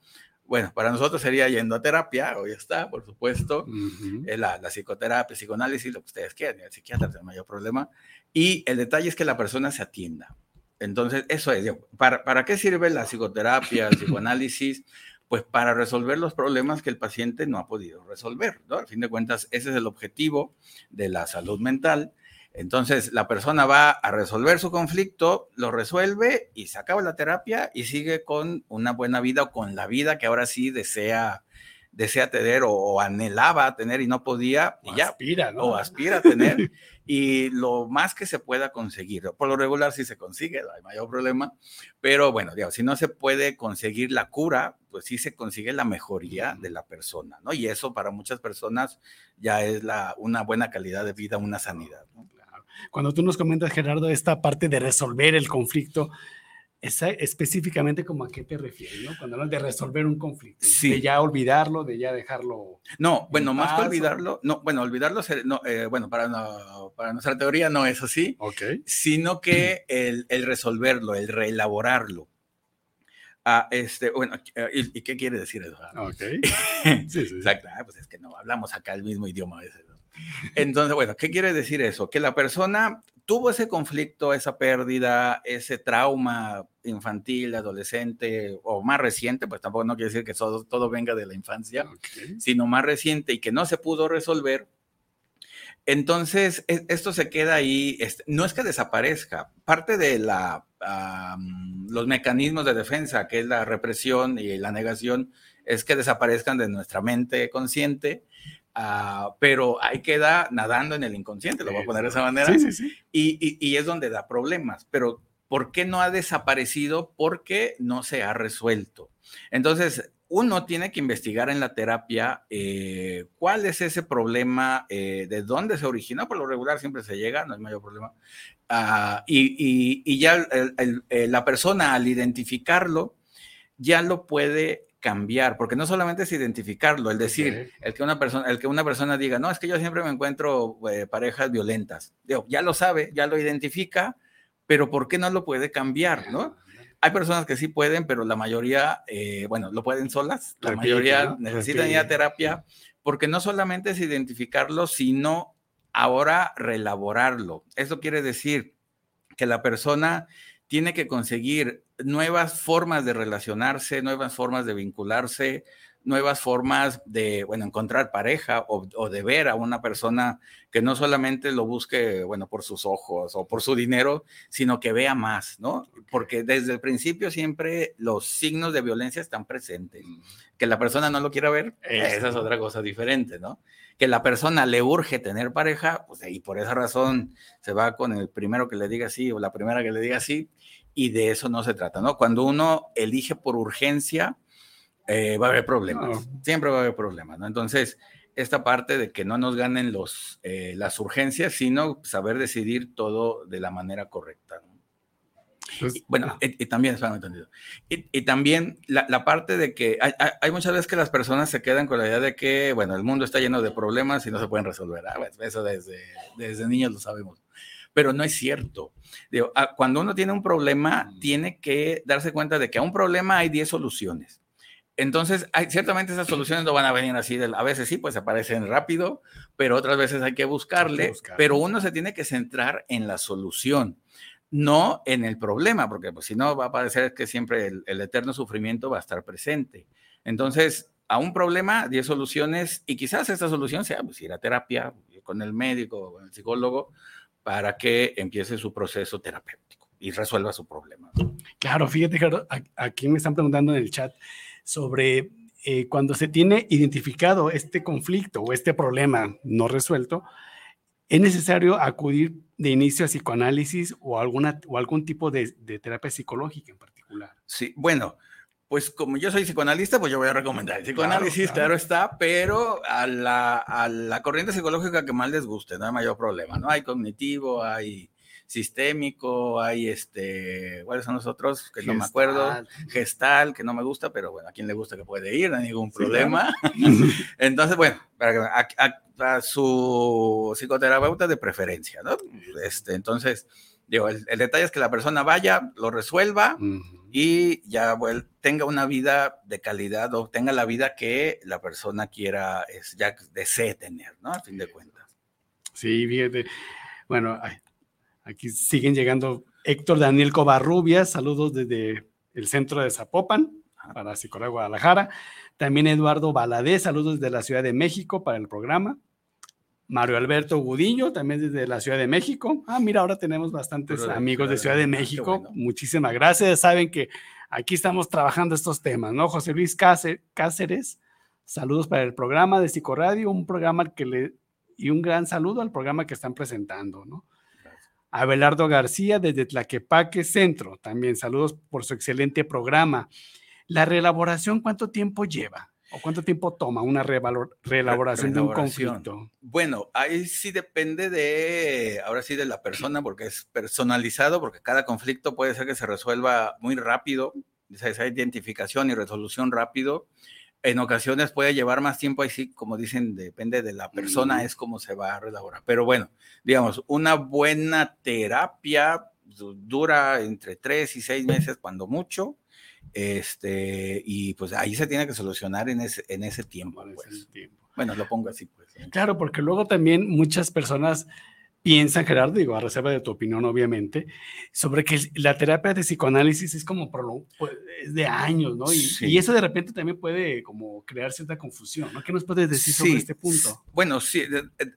bueno, para nosotros sería yendo a terapia, hoy está, por supuesto, uh -huh. la, la, psicoterapia, psicoanálisis, lo que ustedes quieran, el psiquiatra es el mayor problema. Y el detalle es que la persona se atienda. Entonces, eso es, ¿para, ¿para qué sirve la psicoterapia, el psicoanálisis? Pues para resolver los problemas que el paciente no ha podido resolver, ¿no? Al fin de cuentas, ese es el objetivo de la salud mental. Entonces, la persona va a resolver su conflicto, lo resuelve y se acaba la terapia y sigue con una buena vida o con la vida que ahora sí desea, desea tener o, o anhelaba tener y no podía. O y ya, aspira, ¿no? O aspira a tener. y lo más que se pueda conseguir. Por lo regular sí se consigue, no hay mayor problema. Pero bueno, digamos, si no se puede conseguir la cura, pues sí se consigue la mejoría de la persona, ¿no? Y eso para muchas personas ya es la, una buena calidad de vida, una sanidad, ¿no? Cuando tú nos comentas, Gerardo, esta parte de resolver el conflicto, Esa, específicamente como a qué te refieres, ¿no? Cuando hablas de resolver un conflicto, Sí. de ya olvidarlo, de ya dejarlo. No, bueno, más que olvidarlo, no, bueno, olvidarlo, no, eh, bueno, para, no- para nuestra teoría no es así, Ok. sino que el, el resolverlo, el reelaborarlo. Ah, este, bueno, eh, ¿y, y qué quiere decir eso? Ok. Sí, sí, sí. Exacto, ah, pues es que no hablamos acá el mismo idioma a veces. Entonces, bueno, ¿qué quiere decir eso? Que la persona tuvo ese conflicto, esa pérdida, ese trauma infantil, adolescente o más reciente, pues tampoco no quiere decir que todo, todo venga de la infancia, sino más reciente y que no se pudo resolver. Entonces, e- esto se queda ahí, no es que desaparezca, parte de la, los mecanismos de defensa, que es la represión y la negación, es que desaparezcan de nuestra mente consciente, ah, pero ahí queda nadando en el inconsciente, lo voy a poner de esa manera, Sí, sí, sí. y, y- y es donde da problemas. Pero, ¿por qué no ha desaparecido? Porque no se ha resuelto. Entonces, uno tiene que investigar en la terapia eh, cuál es ese problema, eh, de dónde se originó. Por lo regular siempre se llega, no es mayor problema. Ah, y, y- ya el- el- la persona al identificarlo, ya lo puede cambiar, porque no solamente es identificarlo, el decir, el que una persona, el que una persona diga, no, es que yo siempre me encuentro eh, parejas violentas. Digo, ya lo sabe, ya lo identifica, pero ¿por qué no lo puede cambiar, no? Hay personas que sí pueden, pero la mayoría, eh, bueno, lo pueden solas. La Repite, mayoría ¿no? necesitan ir a terapia porque no solamente es identificarlo, sino ahora relaborarlo. Eso quiere decir que la persona tiene que conseguir nuevas formas de relacionarse, nuevas formas de vincularse, nuevas formas de, bueno, encontrar pareja o, o de ver a una persona que no solamente lo busque, bueno, por sus ojos o por su dinero, sino que vea más, ¿no? Porque desde el principio siempre los signos de violencia están presentes. Que la persona no lo quiera ver, Eso. esa es otra cosa diferente, ¿no? Que la persona le urge tener pareja, pues y por esa razón se va con el primero que le diga sí o la primera que le diga sí, y de eso no se trata, ¿no? Cuando uno elige por urgencia, eh, va a haber problemas, No. siempre va a haber problemas, ¿no? Entonces, esta parte de que no nos ganen los, eh, las urgencias, sino saber decidir todo de la manera correcta, ¿no? Pues, Y, bueno, y, y también. Y, y también la, la parte de que hay, muchas veces que las personas se quedan con la idea de que, bueno, el mundo está lleno de problemas y no se pueden resolver. Ah, pues, eso desde, desde niños lo sabemos. Pero no es cierto. Digo, ah, cuando uno tiene un problema, tiene que darse cuenta de que a un problema hay 10 soluciones. Entonces, hay, ciertamente esas soluciones no van a venir así, de- a veces sí, pues aparecen rápido, pero otras veces hay que buscarle, buscarle. pero uno se tiene que centrar en la solución, no en el problema, porque pues, si no va a parecer que siempre el, el eterno sufrimiento va a estar presente. Entonces, a un problema, 10 soluciones, y quizás esta solución sea pues, ir a terapia con el médico, con el psicólogo, para que empiece su proceso terapéutico y resuelva su problema. Claro, fíjate, Gerardo, aquí me están preguntando en el chat sobre eh, cuando se tiene identificado este conflicto o este problema no resuelto, ¿es necesario acudir de inicio a psicoanálisis o, alguna, o algún tipo de, de terapia psicológica en particular? Sí, bueno, pues como yo soy psicoanalista, pues yo voy a recomendar el psicoanálisis, claro. claro, está, pero a la, a la corriente psicológica que más les guste, no hay mayor problema, ¿no? Hay cognitivo, hay sistémico, hay este, ¿cuáles son los otros? Que no me acuerdo. Gestal, que no me gusta, pero bueno, a quien le gusta que puede ir, no hay ningún Sí, problema. Entonces, bueno, para a, a- a su psicoterapeuta de preferencia, ¿no? Este, entonces, digo, el, el detalle es que la persona vaya, lo resuelva Ujú. y ya tenga una vida de calidad o tenga la vida que la persona quiera, es, ya desee tener, ¿no? A fin de cuentas. Sí, fíjate. Bueno, aquí siguen llegando Héctor Daniel Covarrubias, saludos desde el centro de Zapopan para Psicólogo Guadalajara. También Eduardo Valadez, saludos desde la Ciudad de México para el programa. Mario Alberto Gudiño, también desde la Ciudad de México. Ah, mira, ahora tenemos bastantes amigos de Ciudad de de México, bueno. Muchísimas gracias. Saben que aquí estamos trabajando estos temas, ¿no? José Luis Cáce- Cáceres, saludos para el programa de Psicoradio, un programa que le y un gran saludo al programa que están presentando, ¿no? Abelardo García desde Tlaquepaque Centro, también saludos por su excelente programa. La reelaboración, ¿cuánto tiempo lleva? ¿O cuánto tiempo toma una reelaboración de un conflicto? Bueno, ahí sí depende de, ahora sí, de la persona, porque es personalizado, porque cada conflicto puede ser que se resuelva muy rápido, esa identificación y resolución rápido. En ocasiones puede llevar más tiempo, ahí sí, como dicen, depende de la persona, es como se va a reelaborar. Pero bueno, digamos, una buena terapia dura entre tres y seis meses, cuando mucho este, y pues ahí se tiene que solucionar en ese, en ese tiempo. Pues. Bueno, lo pongo así, pues. Claro, porque luego también muchas personas piensan, Gerardo, digo, a reserva de tu opinión, obviamente, sobre que la terapia de psicoanálisis es como pues, es de años, ¿no? Y, eso de repente también puede como crear cierta confusión, ¿no? ¿Qué nos puedes decir sobre este punto? Bueno, sí,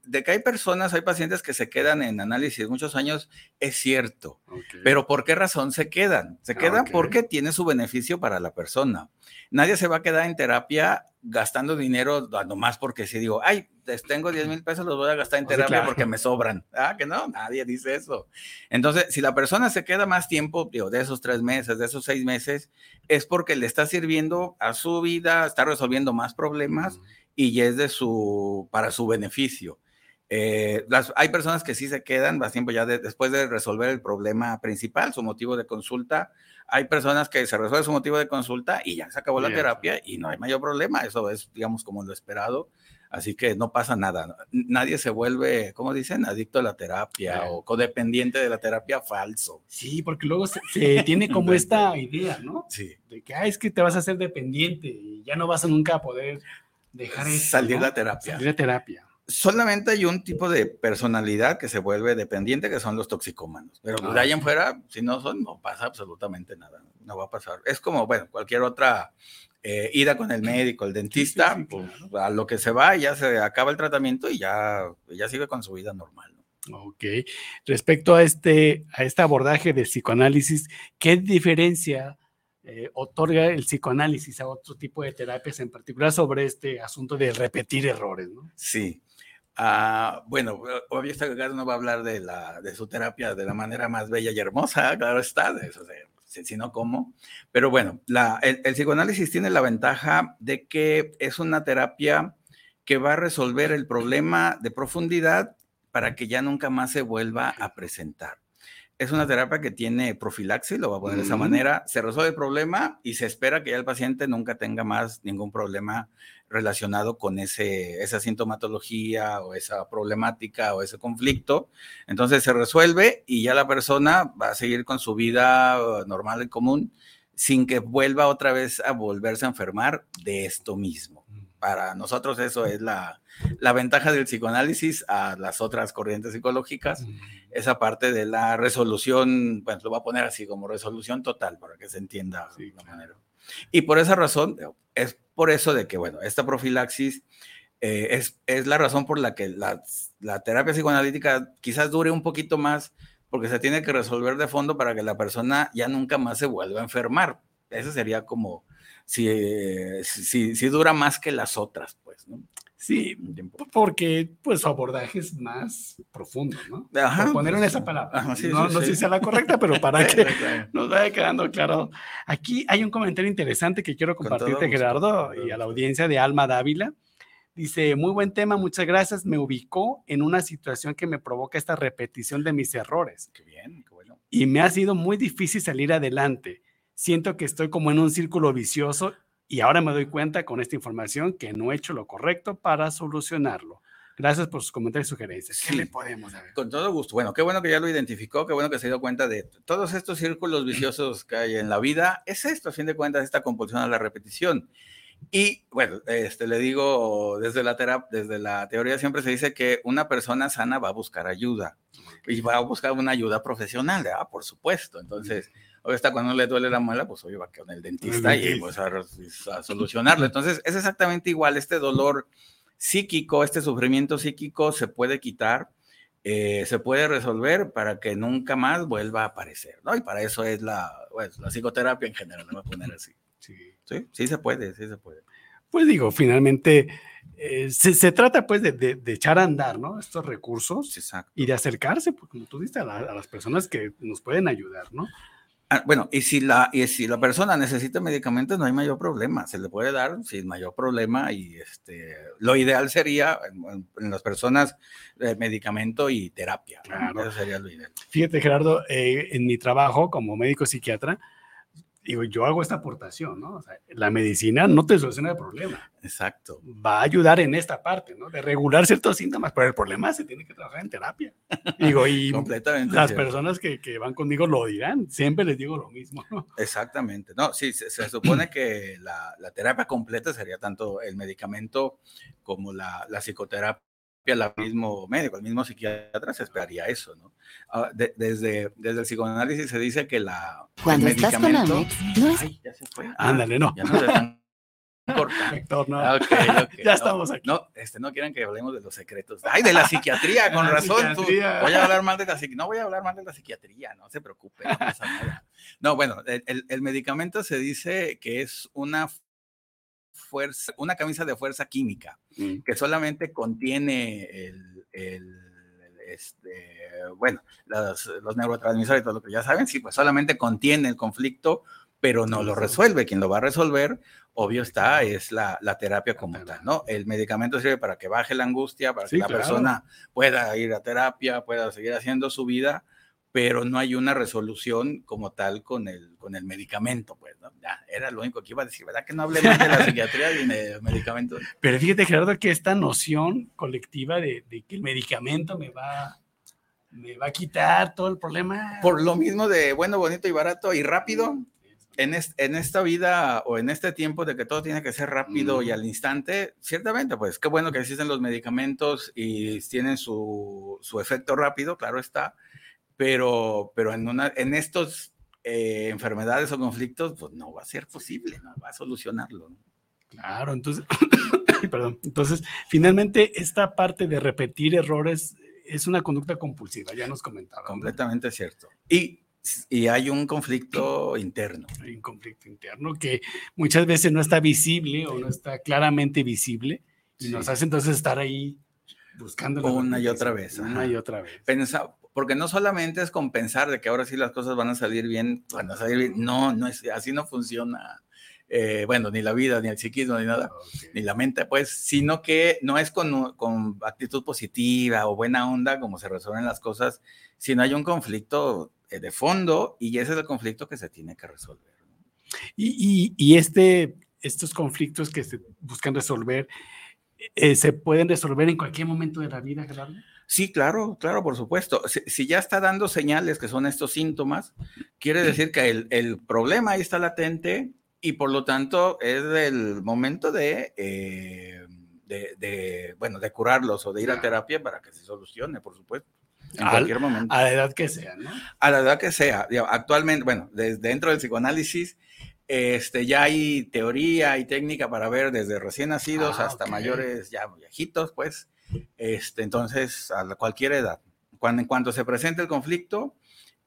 de, que hay personas, hay pacientes que se quedan en análisis muchos años, es cierto, pero ¿por qué razón se quedan? Se quedan porque tiene su beneficio para la persona. Nadie se va a quedar en terapia gastando dinero nomás porque si digo, ay, tengo 10 mil pesos, los voy a gastar en terapia porque me sobran. Ah, que no, nadie dice eso. Entonces, si la persona se queda más tiempo, digo, de esos tres meses, de esos seis meses, es porque le está sirviendo a su vida, está resolviendo más problemas y es de su, para su beneficio. Eh, las, hay personas que sí se quedan más tiempo ya después de resolver el problema principal, su motivo de consulta. Hay personas que se resuelve su motivo de consulta y ya se acabó la terapia y no hay mayor problema. Eso es, digamos, como lo esperado. Así que no pasa nada. Nadie se vuelve, ¿cómo dicen? Adicto a la terapia o codependiente de la terapia falso. Sí, porque luego se, tiene como esta idea, ¿no? Sí. De que es que te vas a hacer dependiente y ya no vas a nunca poder dejar eso, Salir la terapia. Salir la terapia. Solamente hay un tipo de personalidad que se vuelve dependiente, que son los toxicómanos. Pero de ahí en fuera, si no son, no pasa absolutamente nada. No va a pasar. Es como, bueno, cualquier otra eh, ida con el médico, el dentista, pues, a lo que se va, ya se acaba el tratamiento y ya, ya sigue con su vida normal. Ok. Respecto a este, a este abordaje del psicoanálisis, ¿qué diferencia eh, otorga el psicoanálisis a otro tipo de terapias, en particular sobre este asunto de repetir errores? ¿no? Sí. Ah, bueno, obviamente no va a hablar de, la, de su terapia de la manera más bella y hermosa, claro está, de eso sino cómo. Pero bueno, el, psicoanálisis tiene la ventaja de que es una terapia que va a resolver el problema de profundidad para que ya nunca más se vuelva a presentar. Es una terapia que tiene profilaxis, lo voy a poner de esa manera, se resuelve el problema y se espera que ya el paciente nunca tenga más ningún problema relacionado con ese, esa sintomatología o esa problemática o ese conflicto. Entonces se resuelve y ya la persona va a seguir con su vida uh, normal y común sin que vuelva otra vez a volverse a enfermar de esto mismo. Mm. Para nosotros eso es la, la ventaja del psicoanálisis a las otras corrientes psicológicas, mm. esa parte de la resolución, bueno, lo voy a poner así como resolución total para que se entienda de una manera. Y por esa razón, es por eso de que, bueno, esta profilaxis eh, es, es, la razón por la que la, terapia psicoanalítica quizás dure un poquito más, porque se tiene que resolver de fondo para que la persona ya nunca más se vuelva a enfermar. Eso sería como si, si, si dura más que las otras, pues, ¿no? Sí, porque pues su abordaje es más profundo, ¿no? Ajá. Por poner en esa palabra. no, sé si sea la correcta, pero para que nos vaya quedando claro. Aquí hay un comentario interesante que quiero compartirte, Gerardo, y a la audiencia de Alma Dávila. Dice, muy buen tema, muchas gracias. Me ubicó en una situación que me provoca esta repetición de mis errores. Qué bien, qué bueno. Y me ha sido muy difícil salir adelante. Siento que estoy como en un círculo vicioso y ahora me doy cuenta con esta información que no he hecho lo correcto para solucionarlo. Gracias por sus comentarios y sugerencias. ¿Qué le podemos dar? Con todo gusto. Bueno, qué bueno que ya lo identificó, qué bueno que se dio cuenta de todos estos círculos viciosos que hay en la vida. Es esto, a fin de cuentas, esta compulsión a la repetición. Y bueno, este, le digo, desde la, desde la teoría siempre se dice que una persona sana va a buscar ayuda y va a buscar una ayuda profesional, ¿verdad? Por supuesto. Entonces, está cuando le duele la muela, pues hoy va con el dentista y pues a, solucionarlo. Entonces, es exactamente igual, este dolor psíquico, este sufrimiento psíquico se puede quitar, eh, se puede resolver para que nunca más vuelva a aparecer, ¿no? Y para eso es la, pues, la psicoterapia en general, me voy a poner así. Sí. sí, sí se puede, sí se puede. Pues digo, finalmente eh, se, trata pues de, echar a andar, ¿no? Estos recursos y de acercarse, pues, como tú dices, a, a, las personas que nos pueden ayudar, ¿no? Ah, bueno, y si, la, y si la persona necesita medicamentos, no hay mayor problema, se le puede dar sin mayor problema y este, lo ideal sería en, las personas eh, medicamento y terapia. Eso sería lo ideal. Fíjate, Gerardo, eh, en mi trabajo como médico psiquiatra, digo, yo hago esta aportación, ¿no? O sea, la medicina no te soluciona el problema. Exacto. Va a ayudar en esta parte, ¿no? De regular ciertos síntomas, pero el problema se tiene que trabajar en terapia. Digo, y Completamente las cierto. personas que, que, van conmigo lo dirán, siempre les digo lo mismo, ¿no? Exactamente. No, sí, se, se supone que la, la, terapia completa sería tanto el medicamento como la, la psicoterapia el mismo médico, el mismo psiquiatra se esperaría eso, ¿no? Uh, de, desde, desde el psicoanálisis se dice que la Cuando el estás con Amex, no es... Ay, ya se fue. Ándale, no. Ya no se están cortando. Héctor, no. Okay, okay, ya no, estamos aquí. No, este, no quieren que hablemos de los secretos. Ay, de la psiquiatría, con La razón. psiquiatría. Tú, voy a hablar mal de la psiquiatría. No voy a hablar mal de la psiquiatría, no se preocupe. No, pasa nada. no bueno, el, el medicamento se dice que es una fuerza, una camisa de fuerza química mm. que solamente contiene el, el este, bueno, los, los, neurotransmisores y todo lo que ya saben, sí, pues solamente contiene el conflicto, pero no lo resuelve. Quien lo va a resolver, obvio está, es la, la terapia como tal, ¿no? El medicamento sirve para que baje la angustia, para sí, que la claro. persona pueda ir a terapia, pueda seguir haciendo su vida, pero no hay una resolución como tal con el, con el medicamento, pues, ¿no? Ya, era lo único que iba a decir, ¿verdad? Que no hablé más de la psiquiatría y de medicamentos. Pero fíjate, Gerardo, que esta noción colectiva de, de, que el medicamento me va, me va a quitar todo el problema. Por lo mismo de bueno, bonito y barato y rápido, en, es, en esta vida o en este tiempo de que todo tiene que ser rápido mm. y al instante, ciertamente, pues qué bueno que existen los medicamentos y tienen su, su efecto rápido, claro está, pero, pero en, una, en estos eh, enfermedades o conflictos, pues no va a ser posible, no va a solucionarlo. ¿no? Claro, entonces, perdón, entonces, finalmente esta parte de repetir errores es una conducta compulsiva, ya nos comentaba. Completamente ¿no? cierto. Y, y hay un conflicto interno. Hay un conflicto interno que muchas veces no está visible o no está claramente visible y sí. nos hace entonces estar ahí buscando una y otra vez. Una ajá. y otra vez. Pensa, porque no solamente es compensar de que ahora sí las cosas van a salir bien, van a salir bien. No, no es así no funciona. Eh, bueno, ni la vida, ni el psiquismo, ni nada, okay. ni la mente, pues, sino que no es con, con, actitud positiva o buena onda como se resuelven las cosas, sino hay un conflicto eh, de fondo y ese es el conflicto que se tiene que resolver. ¿no? Y, y, y, este, estos conflictos que se buscan resolver, eh, ¿se pueden resolver en cualquier momento de la vida, Gerardo? Sí, claro, claro, por supuesto. Si, si, ya está dando señales que son estos síntomas, quiere decir que el, el problema ahí está latente y por lo tanto es el momento de, eh, de, de, bueno, de curarlos o de ir a terapia para que se solucione, por supuesto. En Al, cualquier momento. A la edad que sea, ¿no? A la edad que sea. Actualmente, bueno, desde dentro del psicoanálisis, este, ya hay teoría y técnica para ver desde recién nacidos ah, hasta okay. mayores ya viejitos, pues. Este, entonces, a cualquier edad. Cuando, en cuanto se presente el conflicto,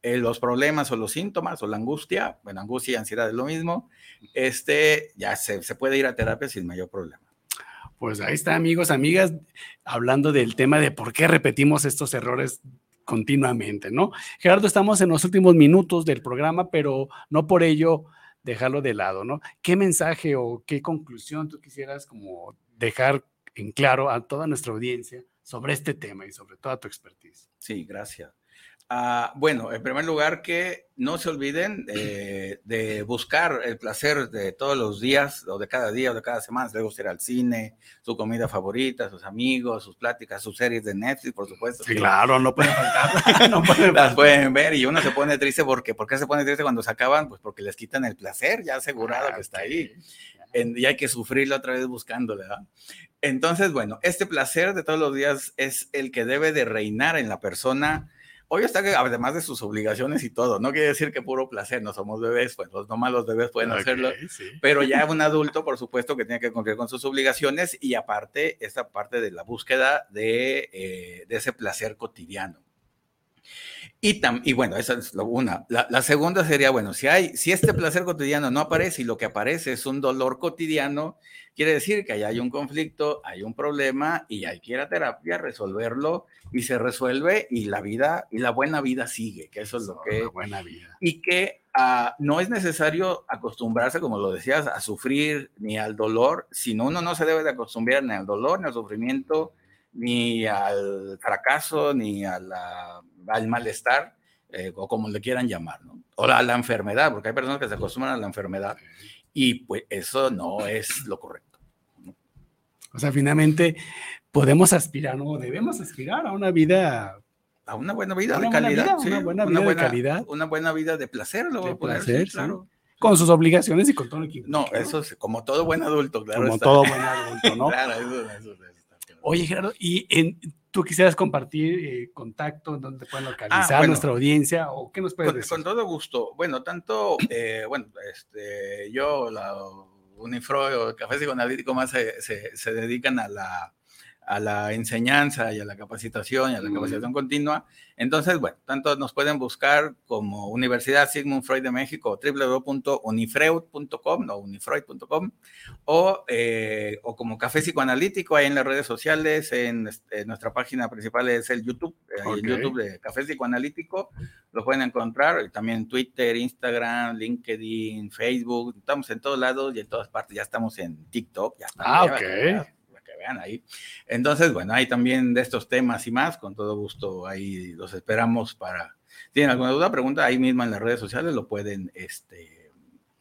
eh, los problemas o los síntomas o la angustia, bueno, angustia y ansiedad es lo mismo, este, ya se, se puede ir a terapia sin mayor problema. Pues ahí está, amigos, amigas, hablando del tema de por qué repetimos estos errores continuamente, ¿no? Gerardo, estamos en los últimos minutos del programa, pero no por ello dejarlo de lado, ¿no? ¿Qué mensaje o qué conclusión tú quisieras como dejar en claro a toda nuestra audiencia sobre este tema y sobre toda tu expertise? Sí, gracias. Uh, bueno, en primer lugar, que no se olviden eh, de buscar el placer de todos los días, o de cada día, o de cada semana. Les gusta ir al cine, su comida favorita, sus amigos, sus pláticas, sus series de Netflix, por supuesto. Sí, claro, no pueden faltar. no pueden Las pueden ver y uno se pone triste porque, ¿por qué se pone triste cuando se acaban? Pues porque les quitan el placer, ya asegurado ah, que está ahí. En, y hay que sufrirlo otra vez buscándole, ¿verdad? Entonces, bueno, este placer de todos los días es el que debe de reinar en la persona Hoy está que además de sus obligaciones y todo, no quiere decir que puro placer, no somos bebés, pues los nomás los bebés pueden okay, hacerlo, sí. pero ya un adulto, por supuesto, que tiene que cumplir con sus obligaciones y aparte esta parte de la búsqueda de, eh, de ese placer cotidiano. Y, tam, y bueno, esa es una. La, la, segunda sería, bueno, si, hay, si este placer cotidiano no aparece y lo que aparece es un dolor cotidiano, quiere decir que ahí hay un conflicto, hay un problema y hay que ir a terapia, resolverlo y se resuelve y la vida, y la buena vida sigue, que eso es lo que... buena vida. Y que ah, no es necesario acostumbrarse, como lo decías, a sufrir ni al dolor, sino uno no se debe de acostumbrar ni al dolor, ni al sufrimiento, ni al fracaso, ni a la- al malestar, eh, o como le quieran llamar, ¿no? O a la enfermedad, porque hay personas que se acostumbran a la enfermedad y pues eso no es lo correcto. O sea, finalmente podemos aspirar, no debemos aspirar a una vida A una buena vida Una de buena calidad. vida, sí, una buena vida de calidad. Una buena vida de placer, lo voy de a poner, placer, sí, claro. con sus obligaciones y con todo lo que No, eso es como todo buen adulto, claro. como está. todo buen adulto, ¿no? Claro, eso- eso- eso. Oye, Gerardo, ¿y en- tú quisieras compartir eh, contacto en donde pueden localizar Ah, bueno. nuestra audiencia o qué nos puedes Con, decir? con todo gusto. Bueno, tanto, eh, bueno, este, yo, la Unifro, Café Psicoanalítico más se, se- se dedican a la, a la enseñanza y a la capacitación y a la Mm. capacitación continua. Entonces, bueno, tanto nos pueden buscar como Universidad Sigmund Freud de México, www.unifreud.com, no, unifreud.com, o, eh, o como Café Psicoanalítico ahí en las redes sociales, en, este, nuestra página principal es el YouTube, eh, el YouTube de Café Psicoanalítico, lo pueden encontrar, y también Twitter, Instagram, LinkedIn, Facebook, estamos en todos lados y en todas partes, ya estamos en TikTok, ya estamos, Ah, ya, ok. ya, vean ahí. Entonces, bueno, hay también de estos temas y más, con todo gusto, ahí los esperamos para, si tienen alguna duda, pregunta, ahí mismo en las redes sociales lo pueden, este,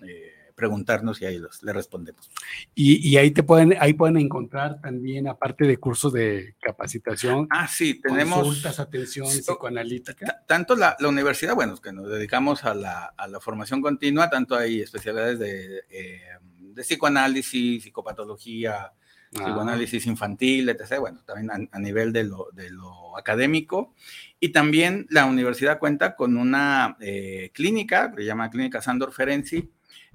eh, preguntarnos y ahí los, le respondemos. Y, y ahí te pueden, ahí pueden encontrar también, aparte de cursos de capacitación, Ah, sí, tenemos... consultas, atención Sí, psicoanalítica. Ta- tanto la, la universidad, bueno, es que nos dedicamos a la, a la formación continua, tanto hay especialidades de, eh, de psicoanálisis, psicopatología, Ah, psicoanálisis infantil, etc. Bueno, también a, a nivel de lo, de lo académico. Y también la universidad cuenta con una eh, clínica, que se llama Clínica Sandor Ferenczi,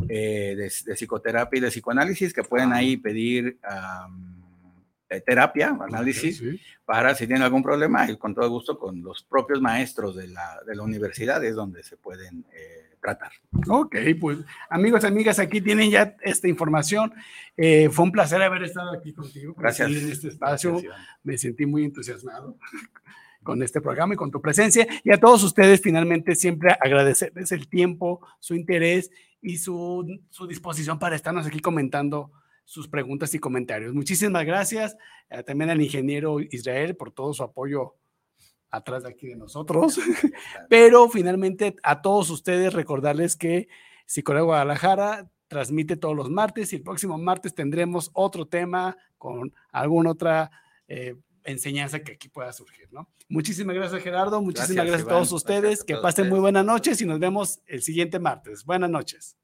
eh, de, de psicoterapia y de psicoanálisis, que pueden Ah. ahí pedir eh, terapia, análisis, sí. para si tienen algún problema, y con todo gusto con los propios maestros de la, de la universidad es donde se pueden eh, tratar. Ok, pues amigos, amigas, aquí tienen ya esta información. Eh, fue un placer haber estado aquí contigo. Gracias. En este espacio Gracias. me sentí muy entusiasmado con este programa y con tu presencia. Y a todos ustedes, finalmente, siempre agradecerles el tiempo, su interés y su, su disposición para estarnos aquí comentando sus preguntas y comentarios. Muchísimas gracias eh, también al ingeniero Israel por todo su apoyo atrás de aquí de nosotros. Pero finalmente a todos ustedes recordarles que Psicólogo Guadalajara transmite todos los martes y el próximo martes tendremos otro tema con alguna otra eh, enseñanza que aquí pueda surgir, ¿no? Muchísimas gracias Gerardo, muchísimas Gracias, gracias, a todos Iván. ustedes, Gracias a que pasen muy buenas noches y nos vemos el siguiente martes. Buenas noches.